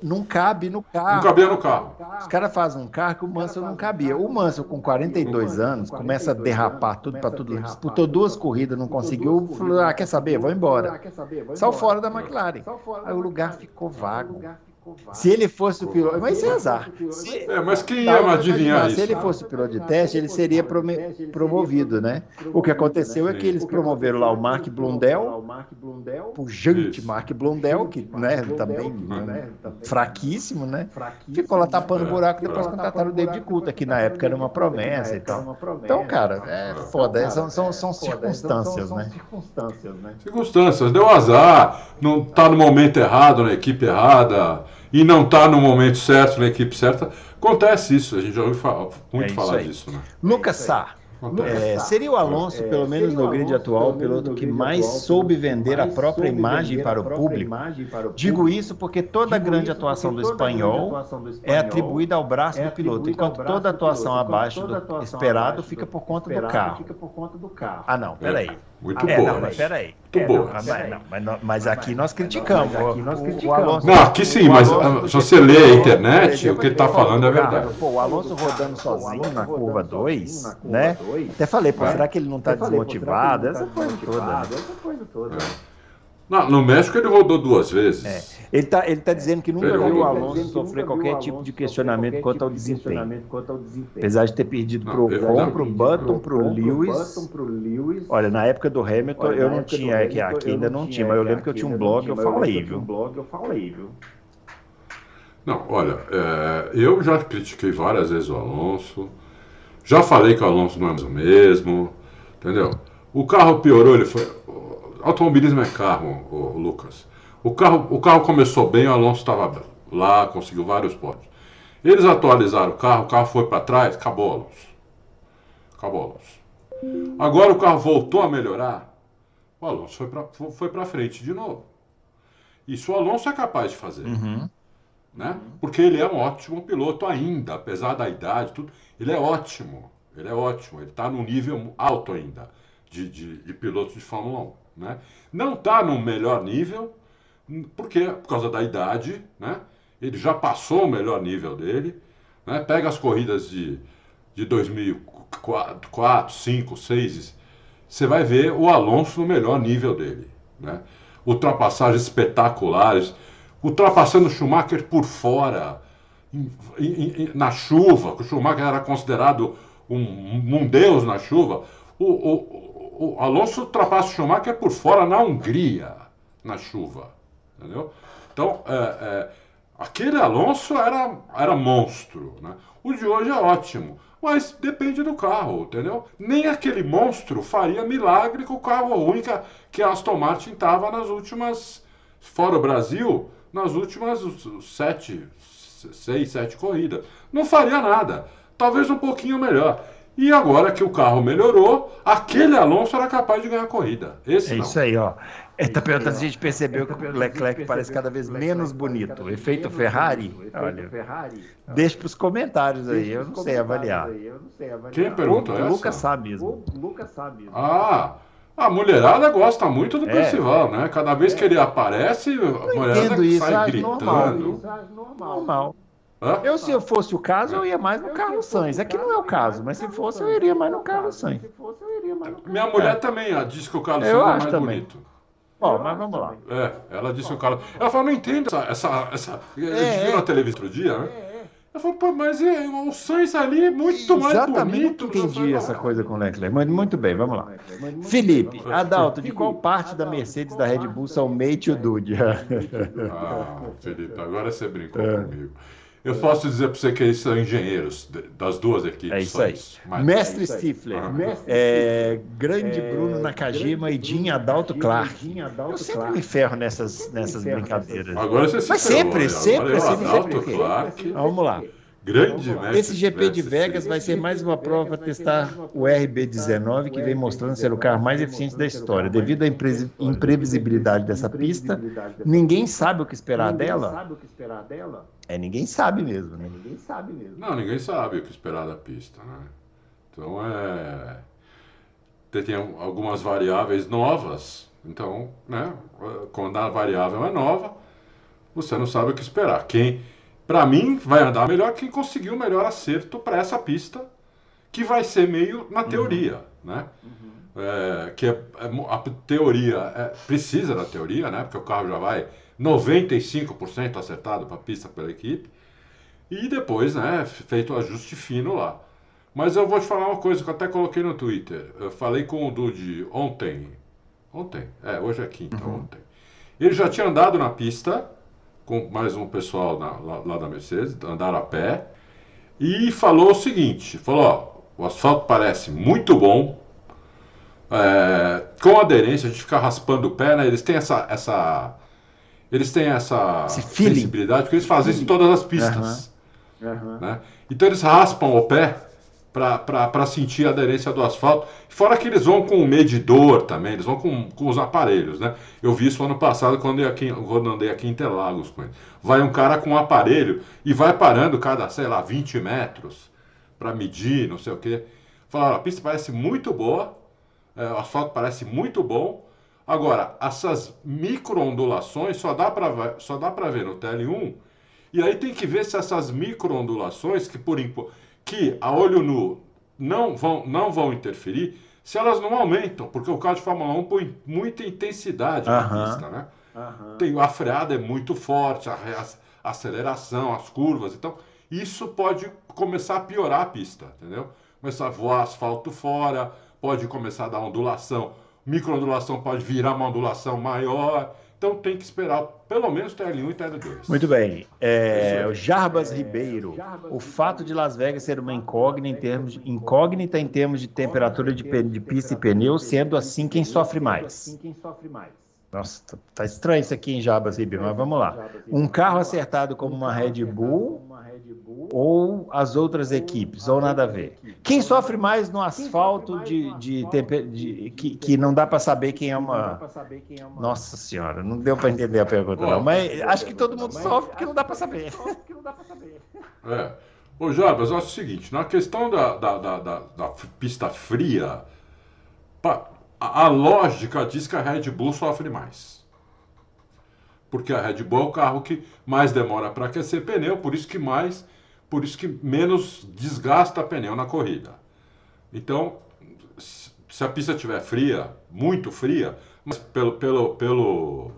[SPEAKER 2] não cabe no carro.
[SPEAKER 3] Não cabia no carro.
[SPEAKER 2] Os caras fazem um carro que o Mansell não cabia. O Mansell, com 42 anos, começa a derrapar tudo para tudo, disputou duas corridas, não conseguiu, falou, ah, quer saber, vou embora. Saiu fora da McLaren. Aí o lugar ficou vago. Se ele fosse o piloto. Mas isso é azar.
[SPEAKER 3] Se, é, mas quem ia tá, adivinhar
[SPEAKER 2] isso? Se ele fosse o piloto de teste, ele seria promovido, né? O que aconteceu é que eles promoveram lá o Mark Blundell, pujante Mark Blundell, que né, também né, fraquíssimo, né? Ficou lá tapando buraco, depois contrataram o David Coulter, que na época era uma promessa e tal. Então, cara, é foda. São, são, são circunstâncias, né?
[SPEAKER 3] Circunstâncias. Deu azar, não tá no momento errado, na equipe errada e não está no momento certo, na equipe certa. Acontece isso, a gente já ouviu falar, muito é falar disso. Né?
[SPEAKER 2] Lucas Sá. É, seria o Alonso, é, pelo menos no grid atual, o piloto que mais soube vender a própria imagem para o público. Digo isso porque toda grande atuação do espanhol é atribuída ao braço do piloto, enquanto toda atuação abaixo do esperado fica por conta do carro. Ah, não, peraí.
[SPEAKER 3] Muito é, boa.
[SPEAKER 2] Não, mas peraí. Muito é, boa. Não, mas, não, mas, mas, aqui nós criticamos. Mas aqui nós criticamos.
[SPEAKER 3] Não, aqui sim, mas Alonso, se você lê a internet, o que ele está falando é verdade.
[SPEAKER 2] Pô, o Alonso rodando sozinho na curva 2, né? Até falei, pô, será que ele não está desmotivado? Essa coisa toda. Essa coisa
[SPEAKER 3] toda. No México ele rodou duas vezes. É.
[SPEAKER 2] Ele está ele tá dizendo que nunca viu o Alonso sofrer qualquer tipo de questionamento quanto ao desempenho. Apesar de ter perdido para o Ocon, para o Button, para o Lewis. Olha, na época do Hamilton eu não tinha, aqui, aqui ainda não tinha, mas eu lembro que eu tinha um blog, eu falei, viu?
[SPEAKER 3] Não, olha, é, eu já critiquei várias vezes o Alonso, já falei que o Alonso não é mais o mesmo, entendeu? O carro piorou, ele foi automobilismo é carro, o, Lucas. O carro, o carro começou bem, o Alonso estava lá, conseguiu vários pódios. Eles atualizaram o carro, o carro foi para trás, acabou, Alonso. Acabou, Alonso. Agora o carro voltou a melhorar, o Alonso foi para foi frente de novo. Isso o Alonso é capaz de fazer. Uhum. Né? Porque ele é um ótimo piloto ainda, apesar da idade, tudo. Ele é ótimo. Ele é ótimo. Ele está num nível alto ainda de, de, de piloto de Fórmula 1. Né? Não está no melhor nível, porque por causa da idade, né? ele já passou o melhor nível dele. Né? Pega as corridas de, de 2004, 4, 5, 6, você vai ver o Alonso no melhor nível dele. Né? Ultrapassagens espetaculares, ultrapassando o Schumacher por fora, em, em, na chuva, que o Schumacher era considerado um, um deus na chuva. O, o, o Alonso ultrapassa o Schumacher por fora na Hungria, na chuva. Entendeu? Então, é, é, aquele Alonso era, era monstro. Né? O de hoje é ótimo, mas depende do carro, entendeu? Nem aquele monstro faria milagre com o carro ruim que a Aston Martin estava nas últimas, fora o Brasil, nas últimas sete, seis, sete corridas. Não faria nada. Talvez um pouquinho melhor. E agora que o carro melhorou, aquele Alonso era capaz de ganhar a corrida. Esse
[SPEAKER 2] é
[SPEAKER 3] não.
[SPEAKER 2] isso aí, ó. Ele tá perguntando se a gente percebeu que o Leclerc parece cada vez menos bonito. Efeito Ferrari? Olha, deixa para os comentários aí, eu não sei avaliar.
[SPEAKER 3] Quem
[SPEAKER 2] Lucas sabe mesmo. O Lucas
[SPEAKER 3] sabe mesmo. Ah, a mulherada gosta muito do é. Percival, né? Cada vez que ele aparece, a mulherada sai gritando.
[SPEAKER 2] Normal. normal. Eu, se eu fosse o caso, eu ia mais no Carlos Sainz. Aqui não é o caso, mas se fosse, eu iria mais no Carlos Sainz.
[SPEAKER 3] Minha mulher também disse que o Carlos Sainz é mais também. bonito.
[SPEAKER 2] Bom, mas vamos lá.
[SPEAKER 3] É, ela disse o Carlos. Ela falou, não entendo essa. essa, essa... É, viu na televisão outro dia, né? Ela falou, pô, mas é, o Sainz ali é muito mais
[SPEAKER 2] Exatamente
[SPEAKER 3] bonito.
[SPEAKER 2] entendi essa coisa com o Leclerc. Mas muito bem, vamos lá. Felipe, Adalto, de qual parte da Mercedes da Red Bull são o Mate e o Dude?
[SPEAKER 3] ah, Felipe, agora você brincou é. comigo. Eu posso dizer para você que eles são engenheiros das duas equipes.
[SPEAKER 2] É isso aí. Mas... Mestre é Stifler, ah. é, grande é, Bruno Nakajima e Jim Adalto Clark. Eu sempre me ferro nessas, nessas brincadeiras.
[SPEAKER 3] Agora você se
[SPEAKER 2] Mas sempre, sempre, sempre, sempre.
[SPEAKER 3] Clark.
[SPEAKER 2] Vamos lá.
[SPEAKER 3] Grande mestre.
[SPEAKER 2] Esse GP de Vegas vai ser mais uma prova para testar o RB19, que vem mostrando ser o carro mais eficiente da história. Devido à imprevisibilidade dessa pista, ninguém sabe o que esperar dela. É, ninguém sabe mesmo, né? Ninguém
[SPEAKER 3] sabe mesmo. Não, ninguém sabe o que esperar da pista, né? Então é. Tem algumas variáveis novas. Então, né? Quando a variável é nova, você não sabe o que esperar. Quem para mim, vai andar melhor quem conseguiu o melhor acerto para essa pista, que vai ser meio na uhum. teoria, uhum. né? Uhum. É, que é, é a teoria é, precisa da teoria, né? Porque o carro já vai 95% acertado para a pista pela equipe. E depois, né, feito o ajuste fino lá. Mas eu vou te falar uma coisa que eu até coloquei no Twitter. Eu falei com o Dude ontem. Ontem? É, hoje é quinta, uhum. ontem. Ele já tinha andado na pista com mais um pessoal na, lá, lá, da Mercedes, andaram a pé, e falou o seguinte: falou, ó, o asfalto parece muito bom, é, com aderência, a gente fica raspando o pé, né? Eles têm essa. essa eles têm essa sensibilidade, porque eles fazem isso em todas as pistas. Uhum. Uhum. Né? Então eles raspam o pé para sentir a aderência do asfalto. Fora que eles vão com o medidor também, eles vão com, com os aparelhos, né? Eu vi isso ano passado quando eu, aqui, quando andei aqui em Interlagos com ele. Vai um cara com um aparelho e vai parando cada, sei lá, 20 metros para medir, não sei o quê. Falaram, a pista parece muito boa, é, o asfalto parece muito bom. Agora, essas micro-ondulações só dá para ver no TL1 e aí tem que ver se essas micro-ondulações, que por que a olho nu não vão, não vão interferir se elas não aumentam, porque o carro de Fórmula 1 põe muita intensidade na pista, né? Tem, a freada é muito forte, a, a, aceleração, as curvas, então isso pode começar a piorar a pista, entendeu? Começar a voar asfalto fora, pode começar a dar ondulação, microondulação pode virar uma ondulação maior, então tem que esperar pelo menos TL1 e TL2.
[SPEAKER 2] Muito bem. É, o Jarbas é, Ribeiro. O fato de Las Vegas ser uma incógnita em termos de, incógnita em termos de temperatura de, de pista e pneu, sendo assim quem sofre mais. Nossa, tá, tá estranho isso aqui em Jabas, Ribeiro, mas vamos lá. Um carro acertado como uma Red Bull ou as outras equipes, ou nada a ver. Quem sofre mais no asfalto de, de, de que, que não dá para saber quem é uma. Nossa senhora, não deu para entender a pergunta, não. Mas acho que todo mundo sofre porque não dá para saber.
[SPEAKER 3] É. Ô, Jarbas, acho o seguinte: na questão da, da, da, da, da pista fria, a, lógica diz que a Red Bull sofre mais porque a Red Bull é o carro que mais demora para aquecer pneu, por isso que mais por isso que menos desgasta pneu na corrida. Então, se a pista estiver fria, muito fria, mas pelo, pelo, pelo,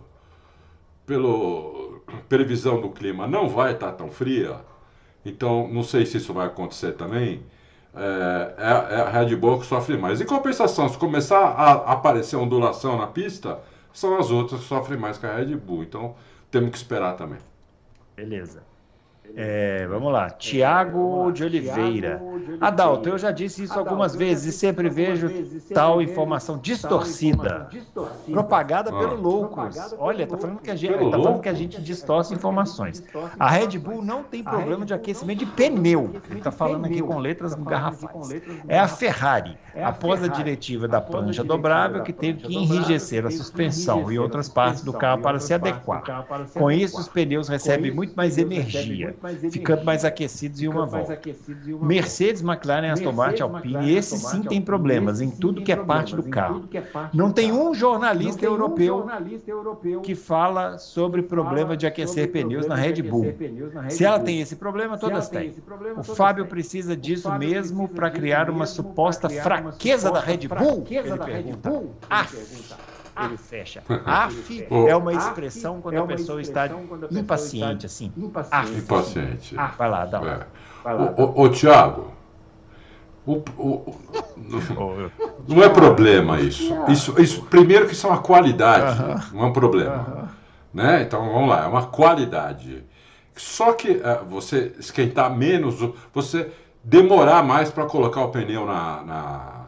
[SPEAKER 3] pelo previsão do clima não vai estar tão fria, então não sei se isso vai acontecer também. É, é, é a Red Bull que sofre mais. Em compensação, se começar a aparecer ondulação na pista, são as outras que sofrem mais que a Red Bull. Então temos que esperar também.
[SPEAKER 2] Beleza. É, vamos lá, Tiago de Oliveira. Adalto, eu já disse isso algumas vezes e sempre vejo tal informação distorcida, propagada pelo ah. Loucos. Olha, tá falando que a gente, tá falando que a gente distorce informações. A Red Bull não tem problema de aquecimento de pneu. Ele está falando aqui com letras garrafais. É a Ferrari, após a diretiva da prancha dobrável, que teve que enrijecer a suspensão e outras partes do carro para se adequar. Com isso, os pneus recebem muito mais energia ficando mais aquecidos em uma volta. Mercedes, McLaren, Aston Martin, Alpine, esses sim têm problemas em tudo que é parte do carro. Não tem um jornalista europeu que fala sobre problema de aquecer pneus na Red Bull. Se ela tem esse problema, todas têm. O Fábio precisa disso mesmo para criar uma suposta fraqueza da Red Bull? Ele pergunta. Af ele fecha. Af é uma expressão quando a pessoa está impaciente, assim.
[SPEAKER 3] Impaciente.
[SPEAKER 2] Vai lá, dá
[SPEAKER 3] é. Ô, ô, Tiago, o, o, não é problema isso. isso. Isso, primeiro que isso é uma qualidade, uh -huh. não é um problema. Uh -huh. né? Então vamos lá, é uma qualidade. Só que uh, você esquentar menos, você demorar mais para colocar o pneu na, na,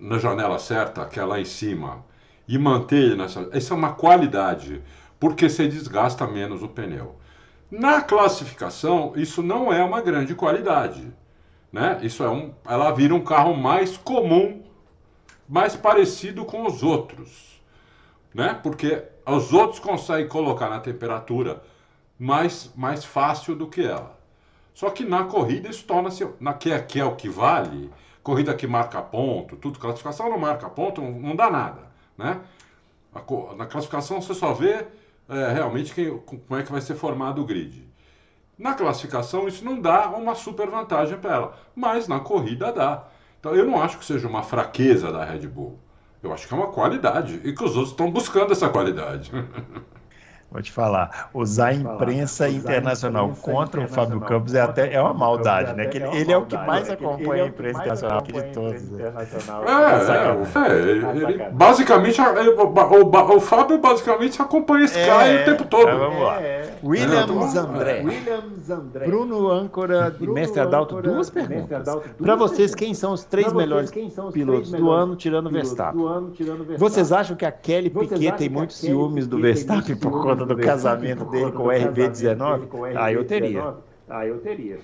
[SPEAKER 3] na janela certa, que é lá em cima e manter nessa. Essa é uma qualidade, porque você desgasta menos o pneu. Na classificação, isso não é uma grande qualidade. Né? Isso é um, ela vira um carro mais comum, mais parecido com os outros. Né? Porque os outros conseguem colocar na temperatura mais, mais fácil do que ela. Só que na corrida isso torna-se, na que é, que é o que vale, corrida que marca ponto, tudo, classificação não marca ponto, não, não dá nada. Né? Na classificação você só vê é, realmente quem, como é que vai ser formado o grid. Na classificação isso não dá uma super vantagem para ela, mas na corrida dá. Então eu não acho que seja uma fraqueza da Red Bull. Eu acho que é uma qualidade e que os outros estão buscando essa qualidade.
[SPEAKER 2] Vou te falar, usar a imprensa internacional contra o Fábio Campos é até é uma maldade, né? Que ele, ele é o que mais acompanha a imprensa internacional de todos. Né?
[SPEAKER 3] É, é, é ele, basicamente o, o, o, Fábio basicamente acompanha esse é, cara o tempo todo.
[SPEAKER 2] vamos lá. Williams André. Bruno Âncora e Mestre Adalto, duas perguntas. Para vocês, quem são os três melhores pilotos do ano, tirando o Verstappen? Vocês acham que a Kelly Piquet tem muitos ciúmes do Verstappen por conta conta do casamento dele com o RB19? Ah, eu teria.
[SPEAKER 4] Ah, eu teria.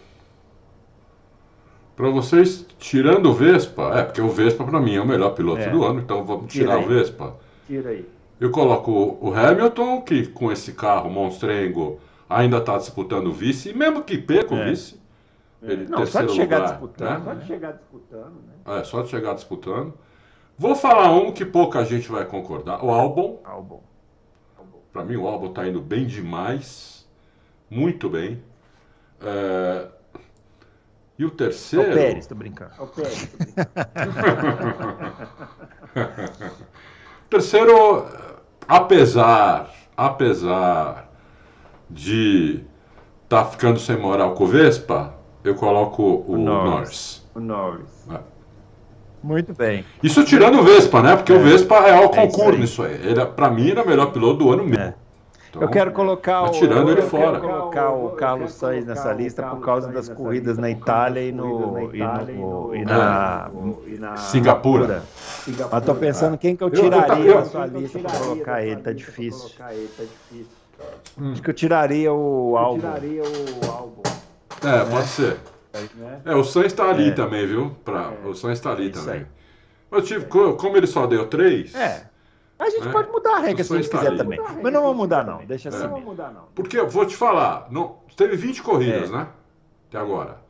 [SPEAKER 3] Para vocês, tirando o Vespa, é porque o Vespa para mim é o melhor piloto é. do ano, então vamos tirar o Vespa.
[SPEAKER 4] Tira aí.
[SPEAKER 3] Eu coloco o Hamilton, que com esse carro monstrengo ainda está disputando o vice, e mesmo que perca é. o vice,
[SPEAKER 2] ele Não, só de chegar lugar, disputando, né? só de chegar disputando,
[SPEAKER 3] né? É, só de chegar disputando. Vou falar um que pouca gente vai concordar, o Albon.
[SPEAKER 2] Albon.
[SPEAKER 3] Para mim, o álbum está indo bem demais. Muito bem. É... E o terceiro. É
[SPEAKER 2] o Pérez, tô brincando. É o Pérez, tô brincando.
[SPEAKER 3] terceiro, apesar, apesar de estar tá ficando sem moral com o Vespa, eu coloco o, o Norris. Norris.
[SPEAKER 4] O Norris. É.
[SPEAKER 2] Muito bem.
[SPEAKER 3] Isso tirando o Vespa, né? Porque é. o Vespa é é concurso nisso aí. Ele, pra mim, ele é o melhor piloto do ano mesmo. É.
[SPEAKER 2] eu quero colocar
[SPEAKER 3] tá tirando
[SPEAKER 2] o,
[SPEAKER 3] ele
[SPEAKER 2] eu
[SPEAKER 3] fora.
[SPEAKER 2] quero colocar o Carlos Sainz nessa lista por causa das corridas na Itália e no e, no, e na
[SPEAKER 3] Singapura.
[SPEAKER 2] Mas tô pensando quem que eu tiraria
[SPEAKER 3] eu-
[SPEAKER 2] da sua lista pra colocar ele, tá difícil. Acho que eu tiraria o álbum.
[SPEAKER 3] É, pode ser. É, o Sainz está ali
[SPEAKER 2] É.
[SPEAKER 3] também, viu? Pra, o Sainz está ali
[SPEAKER 2] Isso
[SPEAKER 3] também.
[SPEAKER 2] aí.
[SPEAKER 3] Mas, tipo, co- como ele só deu três,
[SPEAKER 2] É. A gente
[SPEAKER 3] É.
[SPEAKER 2] pode mudar a regra se a gente
[SPEAKER 3] tá
[SPEAKER 2] quiser
[SPEAKER 3] ali.
[SPEAKER 2] também. Mas não vamos mudar, não. Deixa assim.
[SPEAKER 3] É.
[SPEAKER 2] mesmo.
[SPEAKER 3] porque eu vou te falar, não, teve 20 corridas,
[SPEAKER 2] É.
[SPEAKER 3] né? Até agora.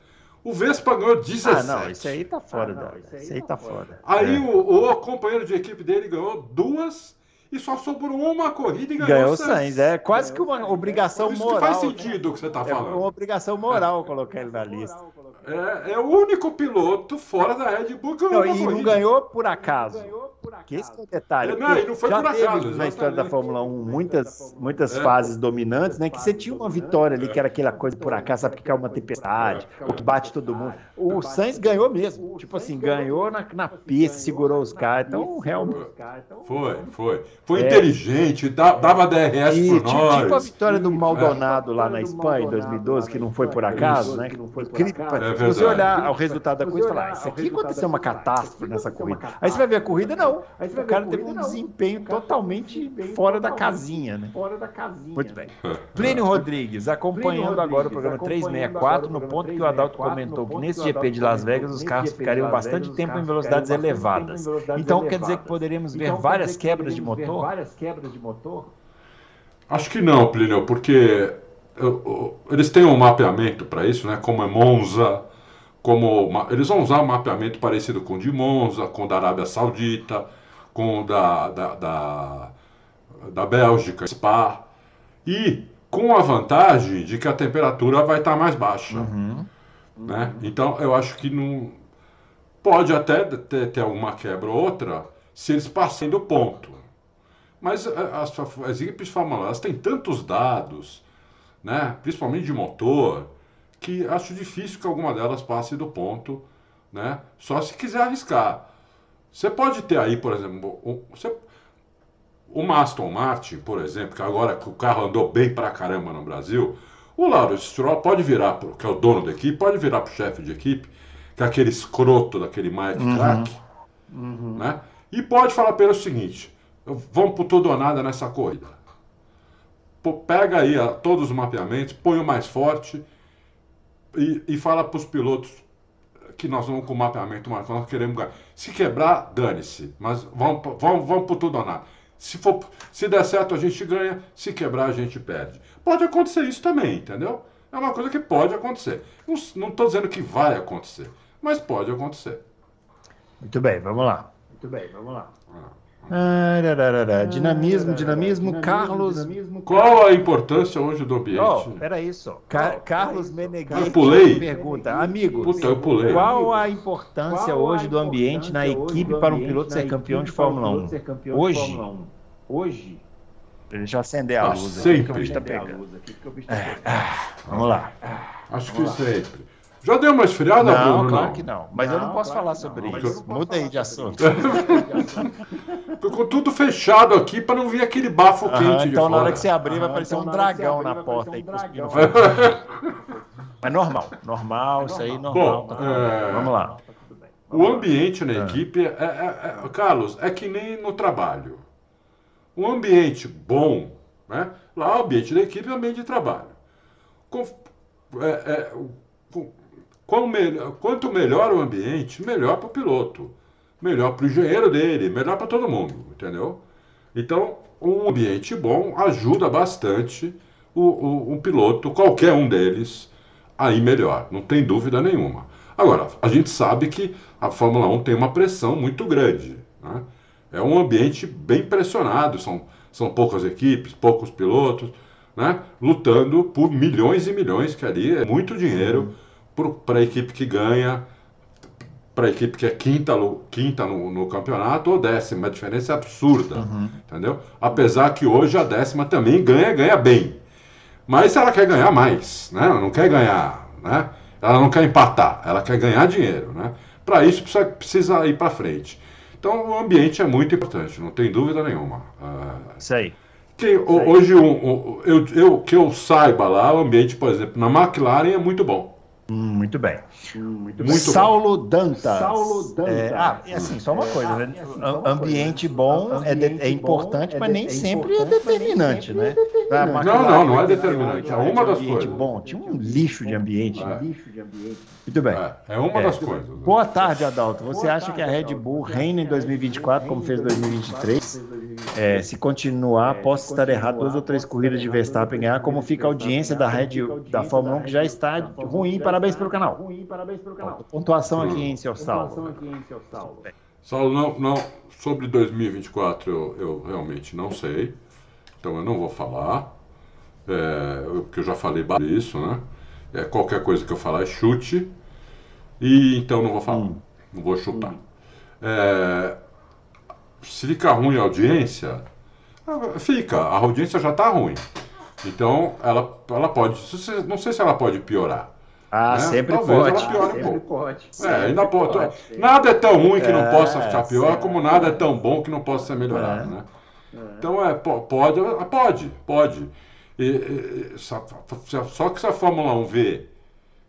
[SPEAKER 3] O Vespa ganhou 17.
[SPEAKER 2] Ah, não, isso aí tá fora da. Isso aí tá fora.
[SPEAKER 3] Aí
[SPEAKER 2] É.
[SPEAKER 3] o, o companheiro de equipe dele ganhou duas e só sobrou uma corrida e ganhou,
[SPEAKER 2] Ganhou o
[SPEAKER 3] o
[SPEAKER 2] Sainz. É quase que uma obrigação
[SPEAKER 3] Por isso
[SPEAKER 2] moral.
[SPEAKER 3] que faz
[SPEAKER 2] né?
[SPEAKER 3] sentido o que você está
[SPEAKER 2] É uma
[SPEAKER 3] falando.
[SPEAKER 2] obrigação moral colocar ele na lista.
[SPEAKER 3] É, é o único piloto fora da Red Bull que
[SPEAKER 2] Não,
[SPEAKER 3] ganhou uma
[SPEAKER 2] e não
[SPEAKER 3] corrida.
[SPEAKER 2] ganhou por acaso. Que esse é o detalhe.
[SPEAKER 3] É, não, e não foi
[SPEAKER 2] já
[SPEAKER 3] por
[SPEAKER 2] teve
[SPEAKER 3] acaso,
[SPEAKER 2] na história da. Fórmula 1 muitas, muitas
[SPEAKER 3] É.
[SPEAKER 2] fases dominantes, né? Que você tinha uma vitória ali, que era aquela coisa por acaso, sabe que caiu uma tempestade, ou que bate todo mundo. O Sainz ganhou mesmo. Tipo assim, ganhou na, na pista, segurou os caras. Então, realmente.
[SPEAKER 3] Foi, foi. Foi
[SPEAKER 2] É.
[SPEAKER 3] inteligente, dava DRS
[SPEAKER 2] E
[SPEAKER 3] pro
[SPEAKER 2] tipo, tipo a vitória do Maldonado lá na Espanha em 2012, que não foi por acaso, né? Que não foi Se
[SPEAKER 3] verdade.
[SPEAKER 2] você olhar o resultado da coisa e falar, isso aqui aconteceu uma catástrofe nessa corrida. Aí você vai ver a corrida, não. O cara teve um desempenho totalmente fora da casinha, né? Muito bem. Plínio Rodrigues, acompanhando agora o programa 364, no ponto que o Adalto comentou que nesse GP de Las Vegas os carros ficariam bastante tempo em velocidades elevadas. Então quer dizer que poderíamos ver várias quebras de motor?
[SPEAKER 3] Acho que não, Plínio, porque eu- eu- eles têm um mapeamento para isso, né? Como é Monza, como eles vão usar um mapeamento parecido com o de Monza, com o da Arábia Saudita, com o da, da, da, da Bélgica, Spa, e com a vantagem de que a temperatura vai estar mais baixa.
[SPEAKER 2] Uhum.
[SPEAKER 3] né? Então eu acho que não pode até ter, ter alguma quebra ou outra se eles passem do ponto. Mas eh, as, as equipes Fórmula 1 elas têm tantos dados, né? principalmente de motor, que acho difícil que alguma delas passe do ponto, né? só se quiser arriscar. Você pode ter aí, por exemplo, o, você, uma Aston Martin, por exemplo, que agora que o carro andou bem pra caramba no Brasil, o Lauro Stroll pode virar, pro, que é o dono da equipe, pode virar pro chefe de equipe, que é aquele escroto daquele Mike
[SPEAKER 2] Uhum.
[SPEAKER 3] Crack, né? E pode falar para ele o seguinte: vamos por tudo ou nada nessa corrida. Pô, pega aí a- todos os mapeamentos, põe o mais forte e, e fala para os pilotos que nós vamos com o mapeamento mais forte, nós queremos ganhar. Se quebrar, dane-se, mas vamos, vamos, vamos por tudo ou nada. Se, for, se der certo, a gente ganha, se quebrar, a gente perde. Pode acontecer isso também, entendeu? É uma coisa que pode acontecer. Não estou dizendo que vai acontecer, mas pode acontecer.
[SPEAKER 2] Muito bem, vamos lá. Muito bem, vamos lá. Dinamismo, dinamismo, Carlos.
[SPEAKER 3] Qual a importância hoje do ambiente?
[SPEAKER 2] Oh, peraí só. Ca- Carlos Meneghetti
[SPEAKER 3] Eu pulei.
[SPEAKER 2] pergunta, amigos,
[SPEAKER 3] Puta, eu pulei.
[SPEAKER 2] qual a importância hoje do ambiente na equipe para um piloto ser campeão de Fórmula 1? Hoje,
[SPEAKER 4] Hoje.
[SPEAKER 2] deixa eu acender a
[SPEAKER 3] Ah,
[SPEAKER 2] luz aqui que o
[SPEAKER 3] sempre.
[SPEAKER 2] bicho tá pegando. Ah, Vamos lá.
[SPEAKER 3] Acho que sempre. Já deu uma esfriada,
[SPEAKER 2] Não,
[SPEAKER 3] Bruno?
[SPEAKER 2] claro
[SPEAKER 3] não?
[SPEAKER 2] que não. Mas eu não posso falar sobre
[SPEAKER 3] Não,
[SPEAKER 2] isso. Muda aí de assunto.
[SPEAKER 3] Ficou tudo fechado aqui para não vir aquele bafo
[SPEAKER 2] Aham,
[SPEAKER 3] quente de
[SPEAKER 2] então na
[SPEAKER 3] fora.
[SPEAKER 2] hora que você abrir vai aparecer
[SPEAKER 4] então
[SPEAKER 2] um dragão
[SPEAKER 4] abrir,
[SPEAKER 2] na porta aí
[SPEAKER 4] um
[SPEAKER 2] cuspindo
[SPEAKER 4] dragão.
[SPEAKER 2] fogo. Mas normal, normal, isso aí normal.
[SPEAKER 3] Bom,
[SPEAKER 2] tá
[SPEAKER 3] é,
[SPEAKER 2] Vamos lá.
[SPEAKER 3] O ambiente na
[SPEAKER 2] Ah.
[SPEAKER 3] equipe, é, é- é- Carlos, é que nem no trabalho. Um ambiente bom, né? lá o ambiente da equipe é o ambiente de trabalho. Com- é, é, quanto melhor o ambiente, melhor para o piloto, melhor para o engenheiro dele, melhor para todo mundo, entendeu? Então, um ambiente bom ajuda bastante o, o- piloto, qualquer um deles, a ir melhor, não tem dúvida nenhuma. Agora, a gente sabe que a Fórmula 1 tem uma pressão muito grande. né? É um ambiente bem pressionado, são, são poucas equipes, poucos pilotos, né? lutando por milhões e milhões, que ali é muito dinheiro para a equipe que ganha, para a equipe que é quinta, no- quinta no, no campeonato ou décima. A diferença é absurda, entendeu? Apesar que hoje a décima também ganha, ganha bem. Mas ela quer ganhar mais, né? Ela não quer ganhar, né? Ela não quer empatar, ela quer ganhar dinheiro, né? Para isso precisa, precisa ir para frente. Então o ambiente é muito importante, não tem dúvida nenhuma. Ah,
[SPEAKER 2] Isso aí.
[SPEAKER 3] Quem, hoje, um, um, eu, eu, que eu saiba lá, o ambiente, por exemplo, na McLaren é muito bom.
[SPEAKER 2] Hum, muito bem. Muito bem. Saulo Dantas. Saulo Dantas. É, ah, e assim, só uma coisa, né? Assim, ambiente bom é, de, é importante, mas nem sempre é determinante, né?
[SPEAKER 3] Não, não, não é determinante. É uma das coisas.
[SPEAKER 2] bom, tinha um lixo de ambiente. É. Muito bem.
[SPEAKER 3] É, é uma das coisas. Né?
[SPEAKER 2] Boa tarde, Adalto. Você acha que a Red Bull reina em 2024 como fez em 2023? É, se continuar, posso estar errado duas ou três corridas de Verstappen ganhar, como fica a audiência da Red da Fórmula 1 que já está ruim para Parabéns pelo canal. Ruim, parabéns pelo canal. Pontuação aqui em seu salvo. aqui em seu salvo.
[SPEAKER 3] Saulo, não, não, sobre 2024 eu, eu realmente não sei. Então eu não vou falar. É, porque eu já falei isso, né? É, qualquer coisa que eu falar é chute. E então não vou falar. Hum. Não vou chutar. Hum. É, se fica ruim a audiência, fica. A audiência já está ruim. Então ela, ela pode. Não sei se ela pode piorar.
[SPEAKER 2] Ah, né? sempre Talvez pode. Ela sempre pode.
[SPEAKER 3] É, ainda pode. pode. Nada é tão ruim que não é, possa ficar pior, como nada é tão bom que não possa ser melhorado, é. né? É. Então é, pode, pode, pode. E, e, só, só, que se a Fórmula 1 vê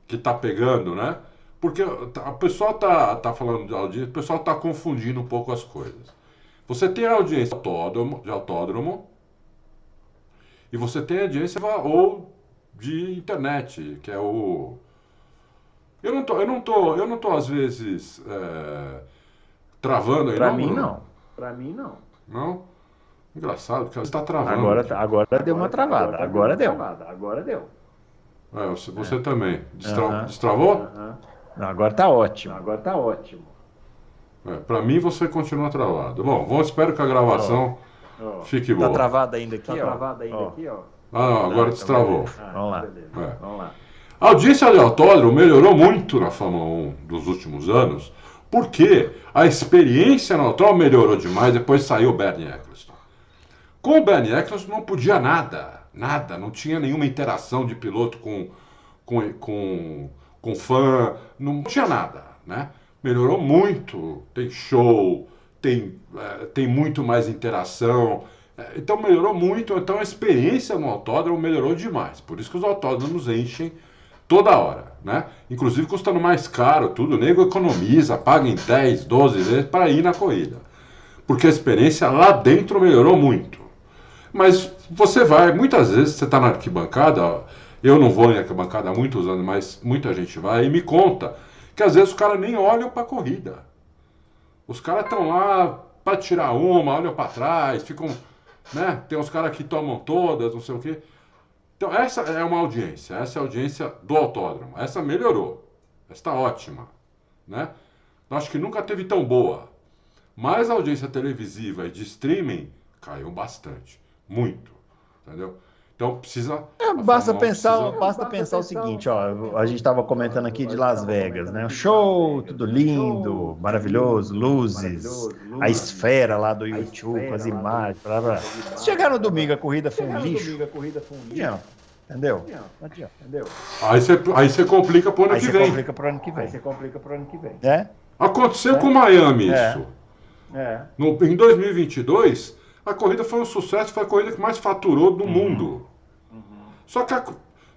[SPEAKER 3] que está pegando, né? Porque tá, o pessoal tá, tá falando de audiência, o pessoal está confundindo um pouco as coisas. Você tem a audiência de autódromo, de autódromo e você tem a audiência ou de internet, que é o eu não tô, eu não tô, eu não tô às vezes é, travando aí.
[SPEAKER 2] Pra não, mim não. Pra mim não.
[SPEAKER 3] Não? Engraçado, porque você está travando.
[SPEAKER 2] Agora, tá, agora, agora deu uma travada. Agora, agora deu. Travada. Agora deu.
[SPEAKER 3] É, você, você é. também. Destra, uhum. Destravou?
[SPEAKER 2] Uhum. Não, agora tá ótimo. Agora tá ótimo.
[SPEAKER 3] É, para mim você continua travado. Bom, vou, espero que a gravação oh. Oh. fique boa.
[SPEAKER 2] Tá travada ainda aqui, tá ó. travada ainda oh. aqui, ó.
[SPEAKER 3] Ah, não, agora tá destravou.
[SPEAKER 2] Ah, Vamos lá. É. Vamos lá.
[SPEAKER 3] A audiência de autódromo melhorou muito na Fórmula 1 dos últimos anos, porque a experiência no autódromo melhorou demais, depois saiu o Bernie Eccleston. Com o Bernie Eccleston não podia nada, nada, não tinha nenhuma interação de piloto com, com, com, com fã, não tinha nada, né? Melhorou muito, tem show, tem, é, tem muito mais interação, é, então melhorou muito, então a experiência no autódromo melhorou demais. Por isso que os autódromos enchem toda hora, né? Inclusive custando mais caro, tudo. O nego economiza, paga em 10, 12 vezes para ir na corrida. Porque a experiência lá dentro melhorou muito. Mas você vai, muitas vezes você está na arquibancada, eu não vou em arquibancada há muitos anos, mas muita gente vai e me conta que às vezes os caras nem olham para a corrida. Os caras estão lá para tirar uma, olham para trás, ficam. Né? Tem uns caras que tomam todas, não sei o quê. Então, essa é uma audiência, essa é a audiência do autódromo. Essa melhorou, está ótima. Né? Acho que nunca teve tão boa. Mas a audiência televisiva e de streaming caiu bastante, muito. Entendeu? Então precisa.
[SPEAKER 2] É, basta pensar, precisa... basta pensar o seguinte, ó. A gente estava comentando aqui de Las Vegas, né? Show, tudo lindo, maravilhoso, luzes, a esfera lá do YouTube, as imagens, blá, blá. Se chegar no domingo a corrida foi um lixo. Entendeu?
[SPEAKER 3] Entendeu? Aí você, aí você complica pro ano
[SPEAKER 2] aí
[SPEAKER 3] que vem. Aí
[SPEAKER 2] você complica pro ano que vem. Aí você complica pro ano que vem.
[SPEAKER 3] É? Aconteceu é? com Miami é. isso. É. No, em 2022, a corrida foi um sucesso, foi a corrida que mais faturou do uhum. mundo. Uhum. Só que a,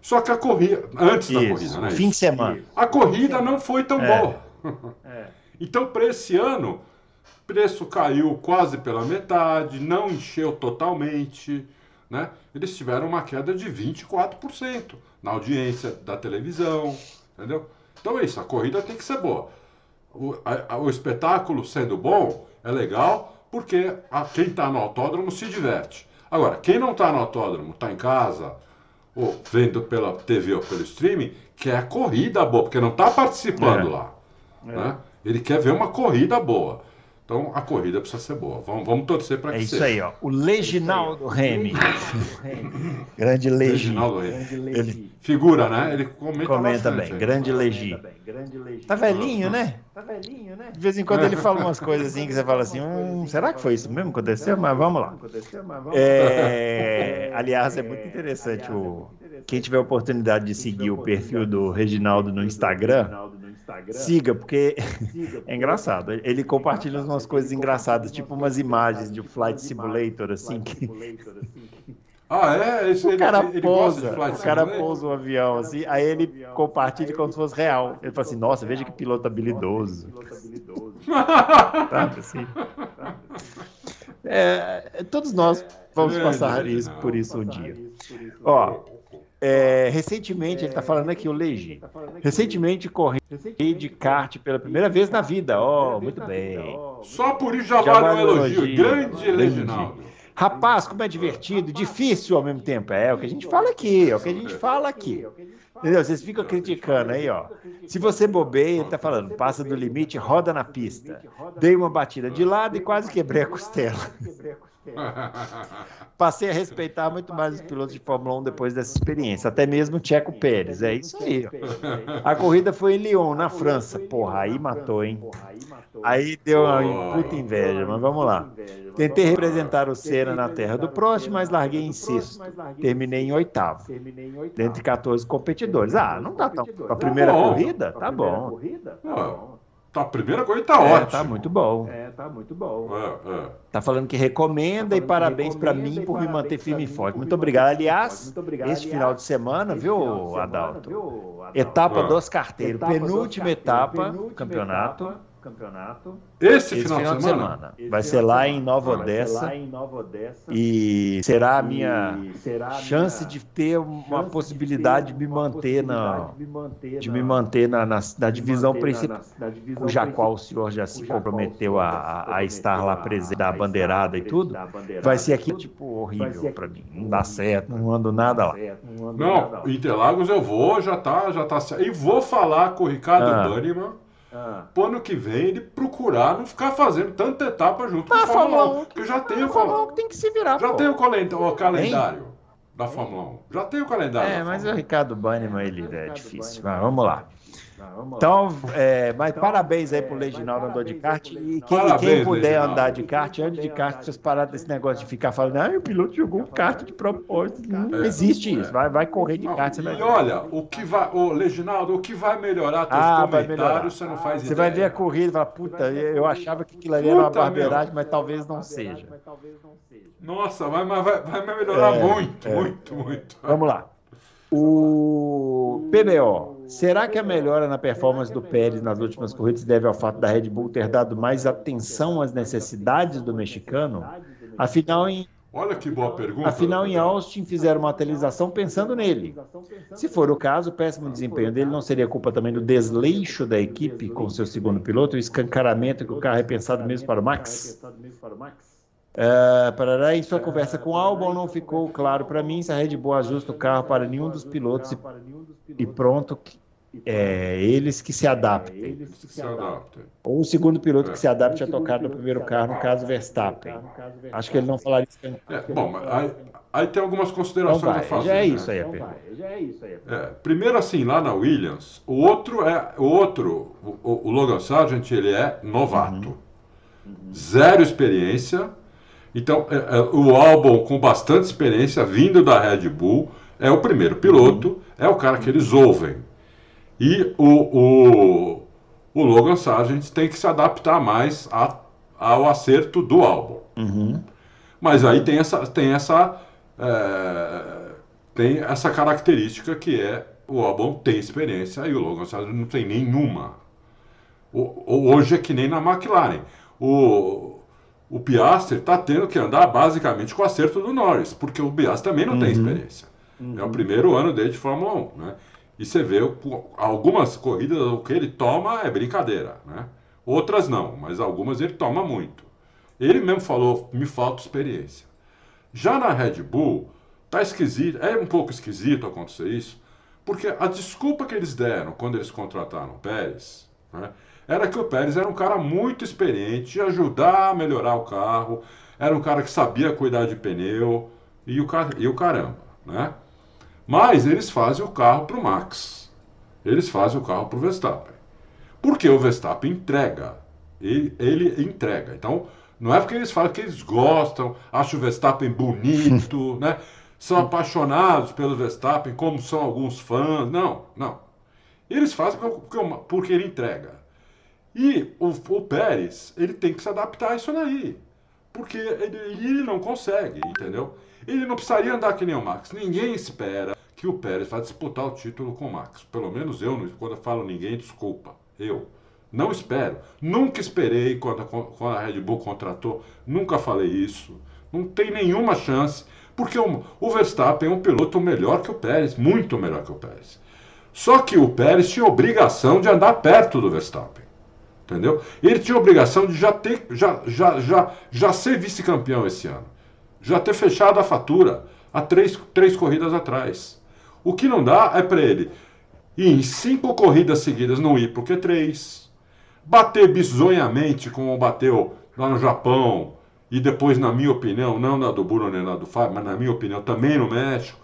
[SPEAKER 3] só que a corrida, antes isso. da corrida, né?
[SPEAKER 2] Fim de semana.
[SPEAKER 3] A corrida não foi tão é. boa. É. Então, para esse ano, preço caiu quase pela metade, não encheu totalmente né? Eles tiveram uma queda de 24% na audiência da televisão, entendeu? Então é isso, a corrida tem que ser boa. O, a, o espetáculo sendo bom é legal porque a, quem está no autódromo se diverte. Agora, quem não está no autódromo, está em casa, ou vendo pela TV ou pelo streaming, quer a corrida boa, porque não está participando é. lá. É. Né? Ele quer ver uma corrida boa. Então a corrida precisa ser boa. Vamos, vamos torcer para que
[SPEAKER 2] seja.
[SPEAKER 3] É isso
[SPEAKER 2] aí, ó. O Leginaldo Remy. Grande Legi. Leginaldo
[SPEAKER 3] Remy. Ele... Figura, né? Ele comenta,
[SPEAKER 2] comenta bem. Aí. Grande Legi. Tá velhinho, né? Tá velhinho, né? De vez em quando ele fala umas coisas assim que você fala assim: hum, será que foi isso mesmo que aconteceu? Mas vamos lá. É... Aliás, é muito interessante. O... Quem tiver a oportunidade de seguir o perfil do Reginaldo no Instagram siga, porque é engraçado. Ele compartilha umas coisas engraçadas, tipo umas imagens de Flight Simulator, assim, que
[SPEAKER 3] Ah, é? Esse,
[SPEAKER 2] o
[SPEAKER 3] ele,
[SPEAKER 2] cara
[SPEAKER 3] ele gosta de
[SPEAKER 2] pousa,
[SPEAKER 3] flight
[SPEAKER 2] o cara
[SPEAKER 3] simulator?
[SPEAKER 2] pousa o avião assim, aí ele compartilha como se fosse real. Ele fala assim, nossa, veja que piloto habilidoso. Sabe assim? É, todos nós vamos
[SPEAKER 3] É,
[SPEAKER 2] passar isso
[SPEAKER 3] não.
[SPEAKER 2] por isso um dia. Ó, é, recentemente, ele está falando aqui, o Legi. Recentemente corri de kart pela primeira vez na vida. Ó, muito bem.
[SPEAKER 3] Só por isso já,
[SPEAKER 2] Já
[SPEAKER 3] vale um elogio.
[SPEAKER 2] elogio.
[SPEAKER 3] Grande
[SPEAKER 2] Entendi.
[SPEAKER 3] Reginaldo.
[SPEAKER 2] Rapaz, como é divertido, difícil ao mesmo tempo. É, o que a gente fala aqui, é o que a gente fala aqui. Entendeu? Vocês ficam criticando aí, ó. Se você bobeia, ele tá falando, passa do limite, roda na pista. Dei uma batida de lado e quase quebrei a costela. Passei a respeitar muito mais os pilotos de Fórmula 1 depois dessa experiência, até mesmo o Checo Pérez. É isso aí. ó. A corrida foi em Lyon, na França. Porra, aí matou, hein? Aí deu uma puta inveja, mas vamos lá. Tentei representar o Senna na terra do Prost, mas larguei em sexto. Terminei em oitavo, dentre 14 competidores. Ah, não tá tão. A primeira
[SPEAKER 3] bom.
[SPEAKER 2] corrida? Tá bom.
[SPEAKER 3] Ó, tá, a primeira coisa tá
[SPEAKER 2] É,
[SPEAKER 3] ótimo.
[SPEAKER 2] tá muito bom.
[SPEAKER 3] É, é.
[SPEAKER 2] Tá falando que recomenda e parabéns pra mim por me manter firme e forte. Muito obrigado. Aliás, esse final de semana, viu, Adalto? Etapa
[SPEAKER 3] Ah.
[SPEAKER 2] dos carteiros, penúltima etapa do campeonato.
[SPEAKER 3] Esse,
[SPEAKER 2] Esse
[SPEAKER 3] final, de semana?
[SPEAKER 2] Vai ser lá em Nova
[SPEAKER 3] Ah.
[SPEAKER 2] Odessa e será a minha chance de ter uma possibilidade de me manter na de me manter na, na, na divisão principal, cuja qual o senhor já se comprometeu a, a, a estar lá presente, da bandeirada e tudo. Vai ser aqui tipo horrível pra mim. Não dá certo, não ando nada lá.
[SPEAKER 3] Não, Interlagos eu vou, já tá, já tá certo. E vou falar com o Ricardo
[SPEAKER 2] Ah.
[SPEAKER 3] Banniman pro ano que vem ele procurar não ficar fazendo tanta etapa junto
[SPEAKER 2] Ah,
[SPEAKER 3] com a Fórmula
[SPEAKER 2] Fórmula
[SPEAKER 3] 1.
[SPEAKER 2] 1,
[SPEAKER 3] Porque eu já tenho,
[SPEAKER 2] A Fórmula
[SPEAKER 3] Fórmula-
[SPEAKER 2] 1 tem que se virar,
[SPEAKER 3] já
[SPEAKER 2] pô.
[SPEAKER 3] tenho o, calen- o calendário da Fórmula 1. Já tenho o calendário.
[SPEAKER 2] É,
[SPEAKER 3] da
[SPEAKER 2] mas o Ricardo Banniman, ele é difícil. Mas vamos lá. Então, é, mas parabéns aí pro Reginaldo andou de kart. E quem,
[SPEAKER 3] Parabéns,
[SPEAKER 2] quem puder
[SPEAKER 3] Reginaldo.
[SPEAKER 2] andar de kart, ande de kart, vocês pararam desse negócio de ficar falando, ah, o piloto jogou um kart de propósito. Não
[SPEAKER 3] É.
[SPEAKER 2] existe isso. Vai, vai correr de
[SPEAKER 3] Não,
[SPEAKER 2] kart, você vai
[SPEAKER 3] e
[SPEAKER 2] ver.
[SPEAKER 3] olha, o que vai, ô Leginaldo, o que vai melhorar teus
[SPEAKER 2] Ah, vai melhorar.
[SPEAKER 3] comentários, você não faz
[SPEAKER 2] Você
[SPEAKER 3] ideia.
[SPEAKER 2] vai ver a corrida e fala, puta, eu achava que aquilo ali era uma barbeiragem, mas talvez não seja.
[SPEAKER 3] Nossa, vai, mas vai, vai melhorar
[SPEAKER 2] É,
[SPEAKER 3] muito,
[SPEAKER 2] é.
[SPEAKER 3] muito, muito.
[SPEAKER 2] Vamos lá. O PBO. Será que a melhora na performance do Pérez nas últimas corridas deve ao fato da Red Bull ter dado mais atenção às necessidades do mexicano? Afinal, em,
[SPEAKER 3] Olha que boa pergunta.
[SPEAKER 2] afinal, em Austin fizeram uma atualização pensando nele. Se for o caso, o péssimo desempenho dele não seria culpa também do desleixo da equipe com seu segundo piloto, o escancaramento que o carro é pensado mesmo para o Max? É, parará, em sua conversa com o Albon não ficou claro para mim se a Red Bull ajusta o carro para nenhum dos pilotos e, e pronto, é, eles que se adaptem.
[SPEAKER 3] Se.
[SPEAKER 2] Ou o segundo piloto que se adapte a tocar no primeiro carro, no caso Verstappen. Acho que ele não falaria isso.
[SPEAKER 3] É, bom, mas aí, aí tem algumas considerações a
[SPEAKER 2] vai,
[SPEAKER 3] fazer.
[SPEAKER 2] já é
[SPEAKER 3] né?
[SPEAKER 2] isso aí a pergunta.
[SPEAKER 3] É, primeiro assim, lá na Williams, o outro é o outro, o, o Logan Sargent, ele é novato. Zero experiência. Então, é, é, o Albon com bastante experiência, vindo da Red Bull, é o primeiro piloto, é o cara que eles ouvem. E o, o, o Logan Sargent tem que se adaptar mais a- ao acerto do Albon.
[SPEAKER 2] Uhum.
[SPEAKER 3] Mas aí tem essa, tem essa, é, tem essa característica que é o Albon tem experiência e o Logan Sargent não tem nenhuma. O- o- hoje é que nem na McLaren. O, o Piastri está tendo que andar basicamente com o acerto do Norris, porque o Piastri também não tem experiência. É o primeiro ano dele de Fórmula 1. Né? E você vê algumas corridas, o que ele toma é brincadeira. Né? Outras não, mas algumas ele toma muito. Ele mesmo falou, me falta experiência. Já na Red Bull, tá esquisito, é um pouco esquisito acontecer isso, porque a desculpa que eles deram quando eles contrataram o Pérez, né, era que o Pérez era um cara muito experiente, ia ajudar a melhorar o carro, era um cara que sabia cuidar de pneu e o, ca- e o caramba, né? Mas eles fazem o carro para o Max, eles fazem o carro para o Verstappen, porque o Verstappen entrega, ele, ele entrega. Então, não é porque eles falam que eles gostam, acham o Verstappen bonito, né? São apaixonados pelo Verstappen, como são alguns fãs. Não, não. Eles fazem porque, porque ele entrega. E o, o Pérez, ele tem que se adaptar a isso daí. Porque ele, ele não consegue, entendeu? Ele não precisaria andar que nem o Max. Ninguém espera que o Pérez vá disputar o título com o Max. Pelo menos eu, quando eu falo ninguém, desculpa. Eu. Não espero. Nunca esperei quando, quando a Red Bull contratou. Nunca falei isso. Não tem nenhuma chance. Porque o, o Verstappen é um piloto melhor que o Pérez. Muito melhor que o Pérez. Só que o Pérez tinha obrigação de andar perto do Verstappen. Entendeu? Ele tinha obrigação de já ter, já, já, já, já ser vice-campeão esse ano. Já ter fechado a fatura há três, três corridas atrás. O que não dá é para ele ir em cinco corridas seguidas não ir o Q3, bater bizonhamente como bateu lá no Japão e depois, na minha opinião, não na do Bruno nem na do Fábio, mas na minha opinião também no México.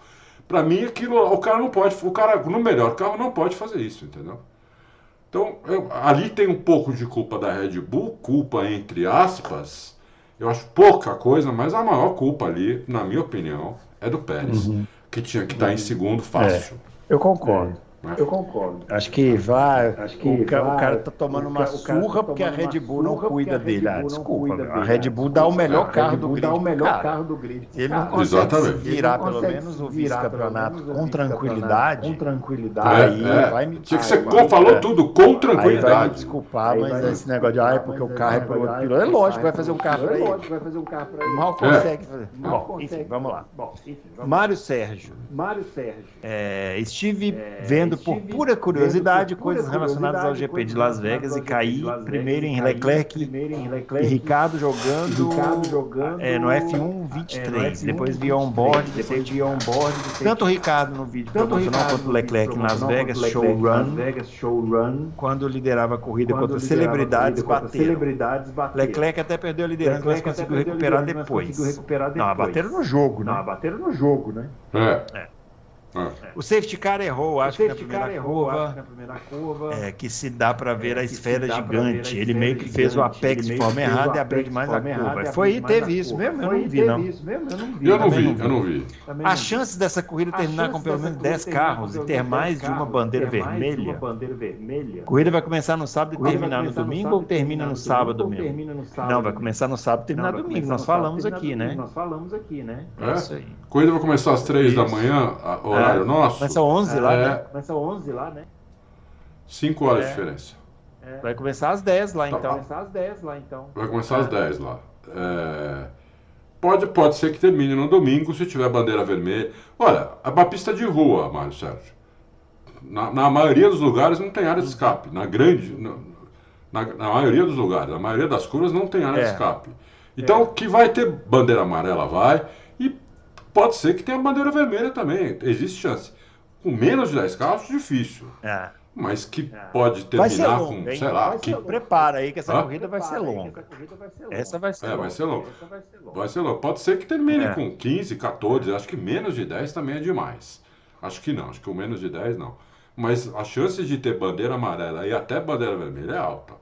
[SPEAKER 3] Para mim, aquilo, o cara não pode, o cara no melhor carro não pode fazer isso, entendeu? Então, eu, ali tem um pouco de culpa da Red Bull, culpa entre aspas. Eu acho pouca coisa, mas a maior culpa ali, na minha opinião, é do Pérez, uhum. que tinha que estar em segundo fácil.
[SPEAKER 2] É, eu concordo.
[SPEAKER 4] Eu concordo.
[SPEAKER 2] Acho que vai. Acho que o, vai, o cara tá tomando uma surra tá porque a Red Bull não cuida dele. Ah, desculpa. A Red Bull dá o melhor carro do grid. Dá o melhor carro do grid. Ele não consegue virar pelo menos o vice-campeonato com tranquilidade. Com
[SPEAKER 3] tranquilidade. Aí é, vai me. Tinha que ser, falou tudo com tranquilidade. Vai me
[SPEAKER 2] desculpar, mas esse negócio de ah, é porque o carro é para outro piloto. É lógico, vai fazer um carro para ele. vai fazer um carro para ele. Mal consegue fazer. Bom, enfim, vamos lá. Mário Sérgio.
[SPEAKER 4] Mário Sérgio.
[SPEAKER 2] Estive vendo por pura curiosidade curiosidade, coisas relacionadas ao GP de Las Vegas e caí primeiro em Leclerc e Ricardo jogando, Ricardo jogando é, no F1 23. É, depois vi on-board, depois vi on-board. Tanto o Ricardo no vídeo tanto promocional quanto o Leclerc em Las Vegas Show Run, quando liderava a corrida contra celebridades bateram. Leclerc até perdeu a liderança, mas conseguiu recuperar depois. Não, bateram no jogo, né? Não,
[SPEAKER 4] bateram no jogo, né?
[SPEAKER 3] É. é.
[SPEAKER 2] Ah. O safety car errou, acho que na primeira errou, curva, na primeira curva. É, que se dá para ver é, a esfera gigante. Ele meio que fez o apex de forma errada e abriu demais a curva. Foi e teve isso mesmo, eu não vi não.
[SPEAKER 3] Eu não vi, eu não vi.
[SPEAKER 2] As chances dessa corrida terminar com pelo menos 10 carros e ter mais de uma bandeira vermelha. A corrida vai começar no sábado e terminar no domingo ou termina no sábado mesmo? Não, vai começar no sábado e terminar no domingo. Nós falamos aqui, né?
[SPEAKER 4] Nós falamos aqui, né?
[SPEAKER 3] É isso aí. A corrida vai começar às 3 da manhã, horário é. nosso.
[SPEAKER 2] Começa 11 lá,
[SPEAKER 4] é. né? Começa 11 lá, né?
[SPEAKER 3] 5 horas é. de diferença.
[SPEAKER 2] É. Vai começar às 10 lá,
[SPEAKER 4] tá.
[SPEAKER 2] então.
[SPEAKER 4] Vai começar às 10 lá, então.
[SPEAKER 3] Vai começar às 10 lá. É... Pode, pode ser que termine no domingo se tiver bandeira vermelha. Olha, é uma pista de rua, Mário Sérgio. Na, na maioria dos lugares não tem área de escape. Na grande. Na, na, na maioria dos lugares, na maioria das curvas não tem área é. de escape. Então, que vai ter bandeira amarela, vai. Pode ser que tenha bandeira vermelha também. Existe chance. Com menos de 10 carros, difícil. É. Mas que é. pode terminar longo, com, hein? sei lá. Que...
[SPEAKER 2] Prepara aí que essa corrida vai ser longa. Essa vai ser
[SPEAKER 3] é, Vai ser longa. Vai ser longa. Pode ser que termine é. com 15, 14. Acho que menos de 10 também é demais. Acho que não. Acho que o menos de 10 não. Mas a chance de ter bandeira amarela e até bandeira vermelha é alta.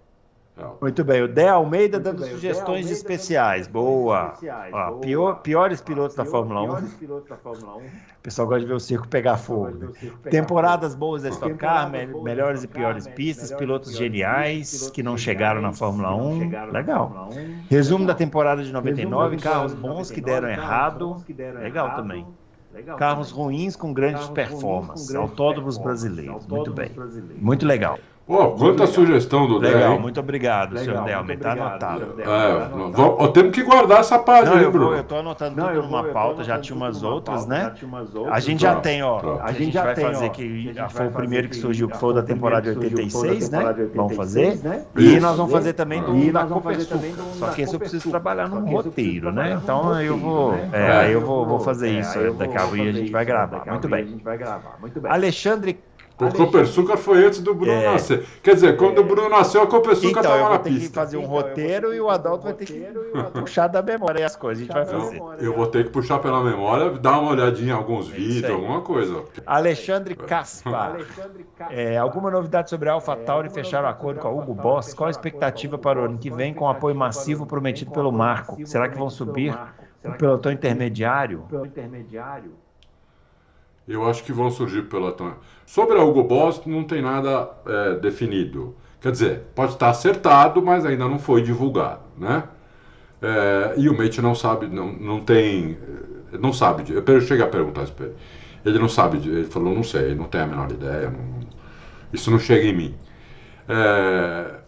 [SPEAKER 2] Muito bem, o Dé Almeida Muito dando bem, sugestões Almeida especiais. Dando Boa. Especiais. Ó, pior, piores pilotos da Fórmula 1. O pessoal gosta de ver o circo pegar fogo. Temporadas boas da Stock Car, melhores e piores pistas, pilotos geniais que não chegaram na Fórmula 1. Legal. Resumo da temporada de 99, carros bons que deram errado. Legal também. Carros ruins com grandes performances. Autódromos brasileiros. Muito bem. Muito legal.
[SPEAKER 3] Pô, quanta sugestão do Legal,
[SPEAKER 2] Legal, muito obrigado, Legal, senhor Delme. Está anotado.
[SPEAKER 3] É, vamos, temos que guardar essa página,
[SPEAKER 2] não, eu Bruno. eu estou anotando não, tudo numa pauta, já tinha umas outras, né? A gente já tem, ó. A gente vai fazer que foi o primeiro que surgiu, que foi o da temporada de 86, né? Vamos fazer. E nós vamos fazer também do da Copersuca. Só que esse eu preciso trabalhar num roteiro, né? Então eu vou, é, eu vou, vou fazer isso daqui a pouco e a gente vai gravar. Muito bem. Alexandre
[SPEAKER 3] o Copersucar foi antes do Bruno é. nascer. Quer dizer, quando é. o Bruno nasceu, a Copersucar estava então, na pista.
[SPEAKER 2] Eu vou ter que fazer um então, roteiro e o Adalto vai ter que puxar da memória as coisas. A gente vai fazer.
[SPEAKER 3] Eu, eu vou ter que puxar pela memória, dar uma olhadinha em alguns é vídeos, alguma coisa.
[SPEAKER 2] Alexandre Caspa. É, alguma novidade sobre a AlphaTauri fechar o acordo com a Hugo Boss? Qual a expectativa para o ano que vem com o apoio massivo prometido pelo Marco? Será que vão subir o pelotão intermediário?
[SPEAKER 3] Eu acho que vão surgir pela. Sobre a Hugo Boss, não tem nada é, definido. Quer dizer, pode estar acertado, mas ainda não foi divulgado, né? É, e o Mate não sabe, não, não tem, não sabe. Eu cheguei a perguntar isso para ele. Ele não sabe, ele falou, não sei, não tem a menor ideia, não, isso não chega em mim. É,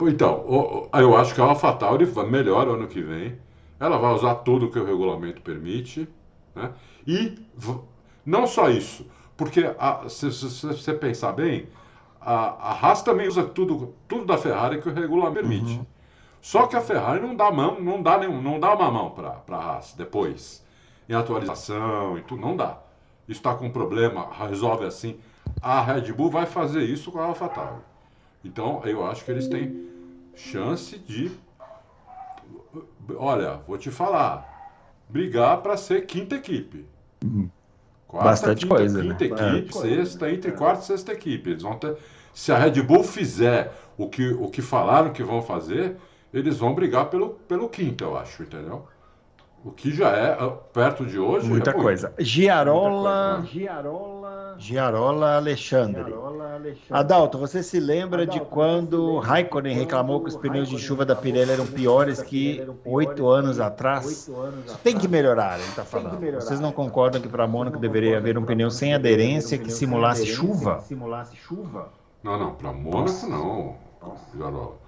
[SPEAKER 3] então, eu acho que a AlphaTauri melhora ano que vem. Ela vai usar tudo que o regulamento permite. Né? E não só isso, porque a, se, você pensar bem, a, a Haas também usa tudo, tudo da Ferrari que o regulamento permite. Uhum. Só que a Ferrari não dá mão, não dá, nenhum, não dá uma mão para a Haas depois, em atualização e tudo, não dá. Isso está com problema, resolve assim. A Red Bull vai fazer isso com a AlphaTauri. Então, eu acho que eles têm chance de. Olha, vou te falar. Brigar para ser quinta equipe.
[SPEAKER 2] Quarta, Bastante
[SPEAKER 3] quinta,
[SPEAKER 2] coisa.
[SPEAKER 3] Quinta
[SPEAKER 2] né?
[SPEAKER 3] equipe, Bastante sexta, entre quarta e sexta equipe. Eles vão ter, se a Red Bull fizer o que, o que falaram que vão fazer, eles vão brigar pelo, pelo quinto, eu acho, entendeu? O que já é, perto de hoje.
[SPEAKER 2] Muita
[SPEAKER 3] é
[SPEAKER 2] coisa. Giarola. Giarola. Giarola Alexandre. Adalto, você se lembra de quando Raikkonen reclamou que os pneus de chuva da Pirelli eram piores que oito anos atrás? Tem que melhorar, ele está falando. Vocês não concordam que para Mônaco deveria haver um pneu sem aderência que simulasse chuva?
[SPEAKER 3] Não, não, para Mônaco não. Giarola.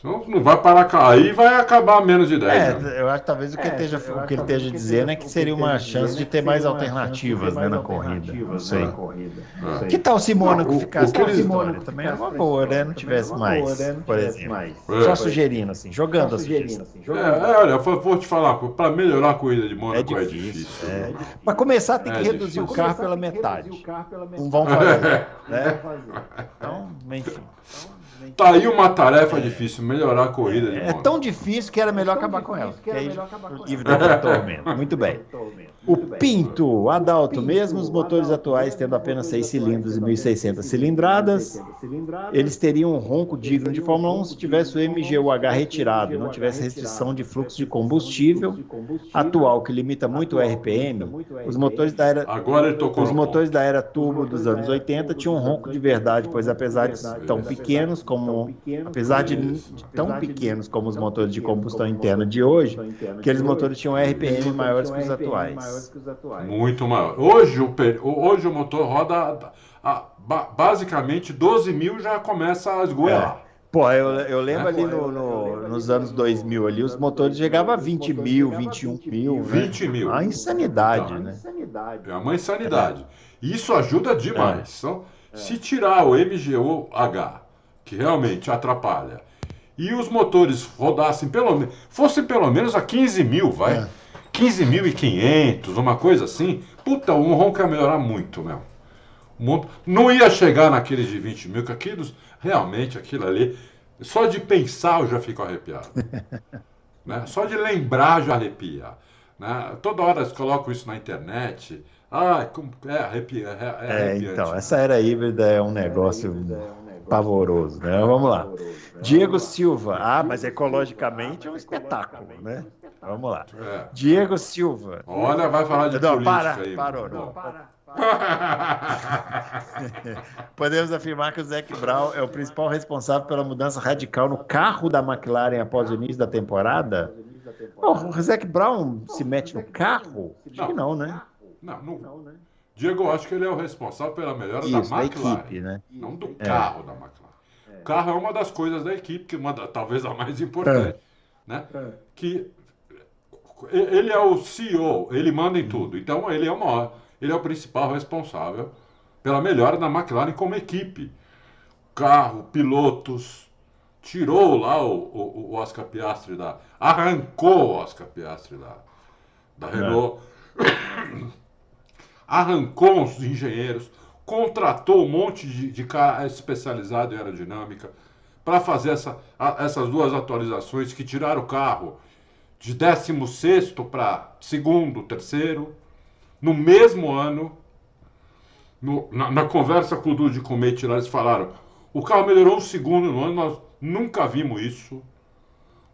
[SPEAKER 3] Senão não vai parar cair e vai acabar menos de 10. É,
[SPEAKER 2] né? eu acho que talvez o que, é, esteja, o que ele esteja dizendo é que seria uma chance de ter mais alternativas né, na corrida. Não sei. É. Que tal se Mônaco ficasse
[SPEAKER 3] na
[SPEAKER 2] história? Também é uma boa, né? Não tivesse mais, por exemplo. É. Só sugerindo, assim, jogando assim.
[SPEAKER 3] É, olha, vou te falar, para melhorar a corrida de Mônaco é difícil.
[SPEAKER 2] É Para começar, tem que reduzir o carro pela metade. Não vão fazer. né? Então, enfim.
[SPEAKER 3] Tá aí uma tarefa difícil, melhorar a corrida.
[SPEAKER 2] É, é tão difícil que era melhor acabar com ela. Que aí, livre daquele tormento. Muito bem. O Pinto, Adalto, mesmo os motores atuais tendo apenas 6 cilindros e 1.600 cilindradas, eles teriam um ronco digno de Fórmula 1 se tivesse o MGUH retirado, não tivesse restrição de fluxo de combustível atual, que limita muito o RPM. Os motores da era,
[SPEAKER 3] Agora ele tocou
[SPEAKER 2] os motores da era turbo dos anos 80 tinham um ronco de verdade, pois apesar de tão pequenos como apesar de tão pequenos como os motores de combustão interna de hoje, aqueles motores tinham RPM maiores que os atuais
[SPEAKER 3] maiores que os atuais. Muito maior. Hoje o, hoje o motor roda a, a, basicamente 12 mil já começa a esgoelar.
[SPEAKER 2] É. Pô, eu, eu lembro é, ali no, no, nos anos 2000 ali, os motores chegavam a 20 mil, 21 mil.
[SPEAKER 3] 20 né? mil.
[SPEAKER 2] A insanidade, então, né?
[SPEAKER 3] É uma insanidade. Isso ajuda demais. É. Então, se tirar o MGU-H, que realmente atrapalha, e os motores rodassem pelo menos, fossem pelo menos a 15 mil, vai. É. 15.500, uma coisa assim, puta, o ronco ia melhorar muito, meu. Não ia chegar naqueles de 20 mil, que aqueles, realmente aquilo ali, só de pensar eu já fico arrepiado. né? Só de lembrar já arrepia. Né? Toda hora eles colocam isso na internet. Ah, como, é, arrepia, é,
[SPEAKER 2] é, é então, essa era híbrida é um negócio pavoroso, né? Vamos lá. Diego Silva. Ah, mas ecologicamente é um espetáculo, né? Vamos lá. É. Diego Silva.
[SPEAKER 3] Olha, vai falar de não,
[SPEAKER 2] para,
[SPEAKER 3] aí.
[SPEAKER 2] Parou, não. Para, Podemos afirmar que o Zac Brown é o principal responsável pela mudança radical no carro da McLaren após o início da temporada? Oh, o Zac Brown se mete no carro? Acho que não, né?
[SPEAKER 3] Não, não. Diego, eu acho que ele é o responsável pela melhora Isso, da McLaren. Da equipe, né? Não do é. carro da McLaren. O carro é uma das coisas da equipe, que uma, talvez a mais importante. É. Né? É. Que ele é o CEO, ele manda em tudo. Então ele é o maior, ele é o principal responsável pela melhora da McLaren como equipe. Carro, pilotos, tirou lá o, o, o Oscar Piastri da. arrancou o Oscar Piastri da, da Renault. Arrancou os engenheiros, contratou um monte de, de cara especializado em aerodinâmica para fazer essa, a, essas duas atualizações que tiraram o carro de 16 para segundo, terceiro, no mesmo ano. No, na, na, conversa com o Dude Comete lá, eles falaram: o carro melhorou um segundo no ano, nós nunca vimos isso.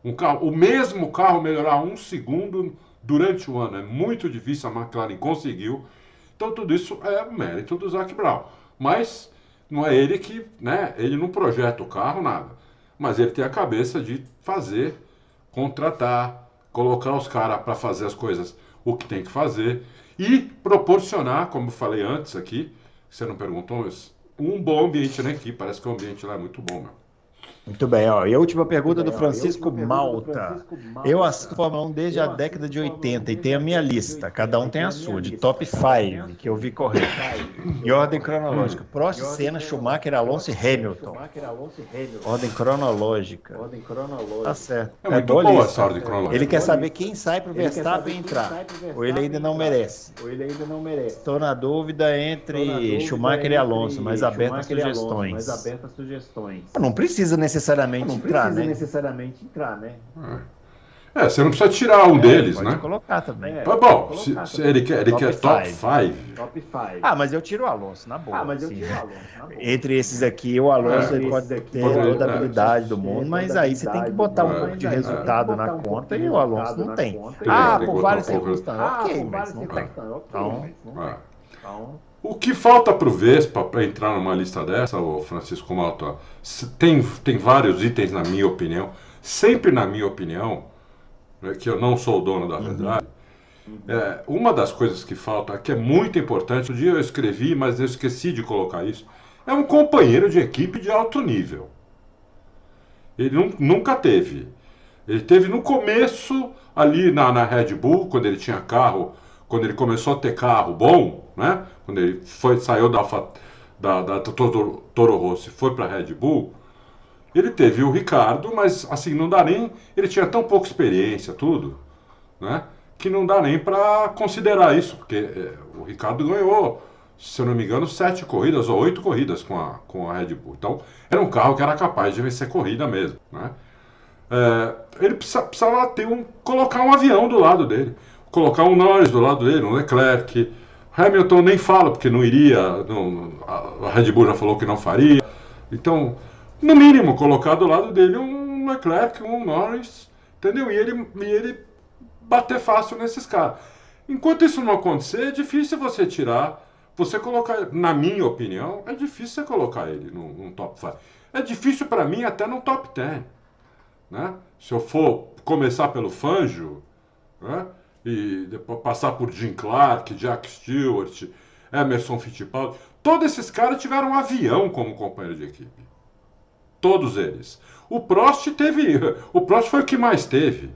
[SPEAKER 3] Um carro, o mesmo carro melhorar um segundo durante o ano é muito difícil, a McLaren conseguiu. Então tudo isso é mérito do Zac Brown. Mas não é ele que, né? Ele não projeta o carro, nada. Mas ele tem a cabeça de fazer, contratar, colocar os caras para fazer as coisas o que tem que fazer e proporcionar, como eu falei antes aqui, você não perguntou, mas um bom ambiente na equipe. Parece que o ambiente lá é muito bom, meu.
[SPEAKER 2] Muito bem, ó. E a última pergunta do Francisco Malta. Eu assisto Fórmula 1 desde a década de 80 e tenho a minha lista, cada um tem a sua, de top 5 que eu vi correr. Em ordem cronológica. Prost, Senna, Schumacher, Alonso e Hamilton. Ordem cronológica. Tá certo.
[SPEAKER 3] É muito
[SPEAKER 2] boa
[SPEAKER 3] boa essa ordem cronológica.
[SPEAKER 2] Ele quer saber quem sai pro Verstappen entrar. Ou ele ainda não merece.
[SPEAKER 4] Ou ele ainda não merece.
[SPEAKER 2] Estou na dúvida entre Schumacher e Alonso, mas aberto a sugestões.
[SPEAKER 4] Mas aberto a sugestões.
[SPEAKER 2] Não precisa necessariamente
[SPEAKER 4] Não
[SPEAKER 2] entrar,
[SPEAKER 4] precisa
[SPEAKER 2] né?
[SPEAKER 4] necessariamente entrar, né?
[SPEAKER 3] É, você não precisa tirar um deles,
[SPEAKER 2] Pode
[SPEAKER 3] né?
[SPEAKER 2] colocar também.
[SPEAKER 4] É.
[SPEAKER 3] Mas bom,
[SPEAKER 4] colocar
[SPEAKER 3] se,
[SPEAKER 4] também.
[SPEAKER 3] se ele quer, ele
[SPEAKER 2] Top
[SPEAKER 3] quer top
[SPEAKER 2] five.
[SPEAKER 3] 5.
[SPEAKER 4] Top 5.
[SPEAKER 2] Ah, mas eu tiro o Alonso, na boa.
[SPEAKER 4] Ah, mas eu
[SPEAKER 2] sim.
[SPEAKER 4] tiro o Alonso. na boa.
[SPEAKER 2] Entre esses aqui, o Alonso
[SPEAKER 3] É.
[SPEAKER 2] ele pode ter
[SPEAKER 3] pode-
[SPEAKER 2] toda a
[SPEAKER 3] é.
[SPEAKER 2] habilidade do mundo, mas aí você tem que botar um
[SPEAKER 3] mundo,
[SPEAKER 2] pouco de resultado na
[SPEAKER 4] um
[SPEAKER 2] conta e o Alonso não tem. Ah, por várias circunstâncias.
[SPEAKER 4] Ah,
[SPEAKER 2] Ok, mas não tem. Então,
[SPEAKER 3] O que falta para o Vespa para entrar numa lista dessa, o Francisco Malta, tem, tem vários itens, na minha opinião. Sempre na minha opinião, né, que eu não sou o dono da verdade, é, uma das coisas que falta, que é muito importante, um dia eu escrevi, mas eu esqueci de colocar isso, é um companheiro de equipe de alto nível. Ele nun- nunca teve. Ele teve no começo, ali na, na Red Bull, quando ele tinha carro, quando ele começou a ter carro bom, né? Quando ele foi, saiu da, Alfa- da, da Toro, Toro Rosso e foi para a Red Bull, ele teve o Ricardo, mas assim, não dá nem. Ele tinha tão pouca experiência, tudo, né? Que não dá nem para considerar isso, porque é, o Ricardo ganhou, se eu não me engano, sete corridas ou oito corridas com a, com a Red Bull. Então, era um carro que era capaz de vencer corrida mesmo, né? É, ele precisa- precisava ter um, colocar um avião do lado dele, colocar um Norris do lado dele, um Leclerc. Hamilton nem fala porque não iria, não- a Red Bull já falou que não faria. Então, no mínimo, colocar do lado dele um Leclerc, um Norris, entendeu? E ele, e ele bater fácil nesses caras. Enquanto isso não acontecer, é difícil você tirar, você colocar, na minha opinião, é difícil você colocar ele num, num top 5. É difícil para mim até no top 10 né? Se eu for começar pelo Fangio, né? E depois passar por Jim Clark, Jack Stewart, Emerson Fittipaldi, todos esses caras tiveram um avião como companheiro de equipe. Todos eles. O Prost teve, o Prost foi o que mais teve.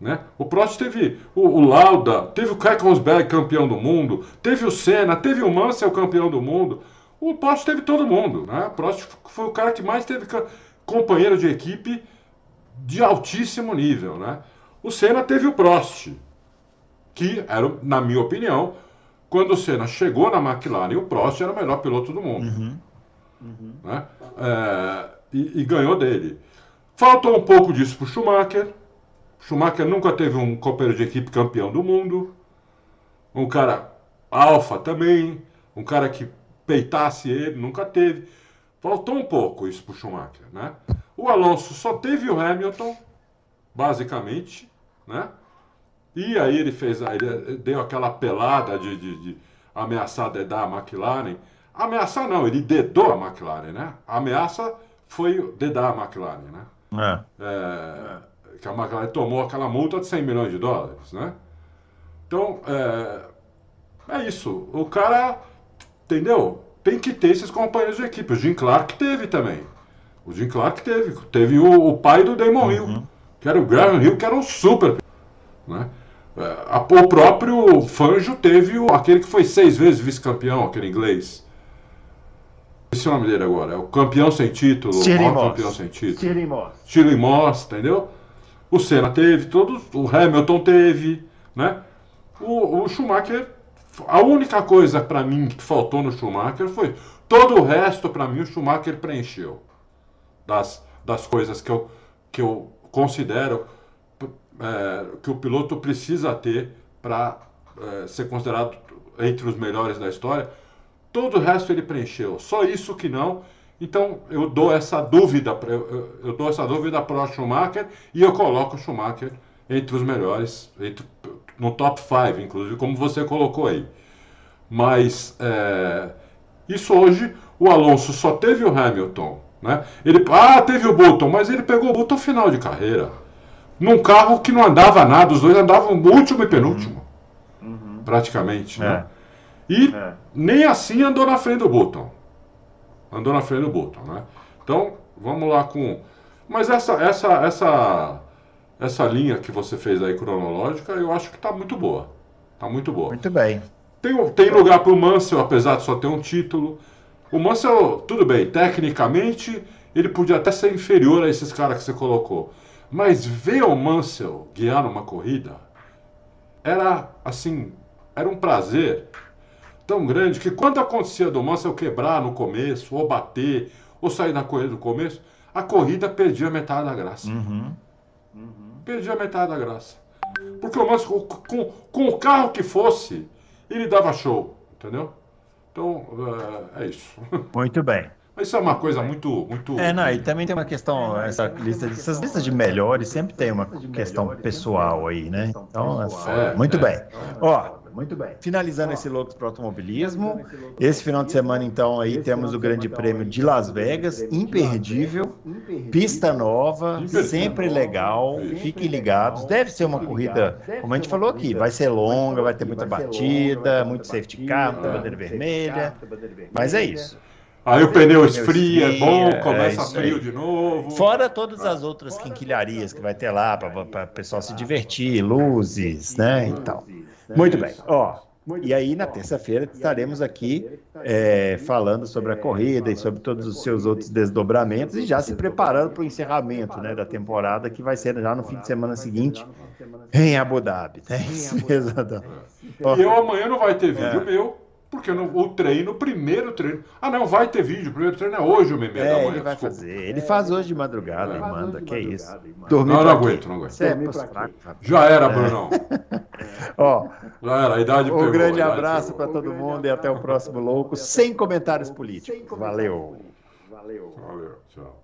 [SPEAKER 3] Né? O Prost teve o, o Lauda, teve o Keck Rosberg campeão do mundo, teve o Senna, teve o Mansell campeão do mundo. O Prost teve todo mundo. Né? O Prost foi o cara que mais teve companheiro de equipe de altíssimo nível. Né? O Senna teve o Prost, que era, na minha opinião, quando o Senna chegou na McLaren, o Prost era o melhor piloto do mundo. Né? É, e, e ganhou dele. Faltou um pouco disso para o Schumacher. Schumacher nunca teve um companheiro de equipe campeão do mundo. Um cara alfa também. Um cara que peitasse ele, nunca teve. Faltou um pouco isso para o Schumacher. Né? O Alonso só teve o Hamilton, basicamente. Né? E aí ele fez, ele deu aquela pelada de, de, de ameaçar dedar a McLaren. Ameaçar não, ele dedou a McLaren, né? A ameaça foi dedar a McLaren, né?
[SPEAKER 2] É.
[SPEAKER 3] É, que a McLaren tomou aquela multa de 100 milhões de dólares, né? Então, é, é isso. O cara, entendeu? Tem que ter esses companheiros de equipe. O Jim Clark teve também. O Jim Clark teve. Teve o, o pai do Damon Hill, que era o Graham Hill, que era um super. Né? É, o próprio Fangio teve o, aquele que foi seis vezes vice-campeão, aquele inglês. Esse é o nome dele agora. É o campeão sem título, o maior
[SPEAKER 2] Moss.
[SPEAKER 3] campeão sem título.
[SPEAKER 4] Stirling Moss.
[SPEAKER 3] Chile Moss, entendeu? O Senna teve, todos, o Hamilton teve, né? O, o Schumacher, a única coisa para mim que faltou no Schumacher foi todo o resto para mim o Schumacher preencheu das, das coisas que eu, que eu considero é, que o piloto precisa ter para ser considerado entre os melhores da história. Todo o resto ele preencheu. Só isso que não. Então eu dou essa dúvida, eu- eu dou essa dúvida para o Schumacher e eu coloco o Schumacher entre os melhores, entre, no top 5, inclusive, como você colocou aí. Mas é, isso hoje, o Alonso só teve o Hamilton. Né? Ele, ah, teve o Button, mas ele pegou o Button final de carreira. Num carro que não andava nada, os dois andavam último e penúltimo. Uhum. Praticamente. Né? É. E é. nem assim andou na frente do Button. Andou na frente do Button, né? Então, vamos lá com. Mas essa, essa, essa, essa linha que você fez aí cronológica, eu acho que está muito boa. Está muito boa.
[SPEAKER 2] Muito bem.
[SPEAKER 3] Tem, tem lugar para o Mansell, apesar de só ter um título. O Mansell, tudo bem, tecnicamente, ele podia até ser inferior a esses caras que você colocou. Mas ver o Mansell guiar numa corrida era, assim, era um prazer tão grande que quando acontecia do Mansell quebrar no começo, ou bater, ou sair da corrida no começo, a corrida perdia metade da graça. Uhum. Uhum. Perdia metade da graça. Porque o Mansell, com, com o carro que fosse, ele dava show, entendeu? Então, é, é isso.
[SPEAKER 2] Muito bem.
[SPEAKER 3] Mas isso é uma coisa muito, muito.
[SPEAKER 2] É, não, e também tem uma questão, essa lista, essas listas de melhores sempre tem uma questão pessoal aí, né? Então, é, muito bem. Ó, muito bem. Finalizando esse Loucos para Automobilismo, esse final de semana, então, aí temos o Grande Prêmio de Las Vegas, imperdível, pista nova, sempre legal, fiquem ligados. Deve ser uma corrida, como a gente falou aqui, vai ser longa, vai ter muita batida, muito safety car, muita bandeira vermelha, mas é isso.
[SPEAKER 3] Aí o pneu esfria, é bom, começa é frio de novo.
[SPEAKER 2] Fora todas as outras quinquilharias que vai ter lá para o pessoal se divertir, luzes, né, e tal. Muito bem. Ó, e aí, na terça-feira, estaremos aqui é, falando sobre a corrida e sobre todos os seus outros desdobramentos e já se preparando para o encerramento né, da temporada, que vai ser já no fim de semana seguinte em Abu Dhabi. Né? Isso mesmo,
[SPEAKER 3] E eu amanhã não vai ter vídeo é. meu, porque no, o treino, o primeiro treino. Ah, não, vai ter vídeo. O primeiro treino é hoje, o meme
[SPEAKER 2] é, da manhã. Ele vai desculpa. fazer. Ele faz hoje de madrugada é. e manda. Que é isso.
[SPEAKER 3] Dormir não, não aguento, não aguento. É Já era, Brunão.
[SPEAKER 2] Ó,
[SPEAKER 3] Já era, a idade
[SPEAKER 2] Um pegou, grande abraço para todo mundo e até o próximo Louco, sem comentários políticos. Valeu.
[SPEAKER 3] Valeu. Valeu, tchau.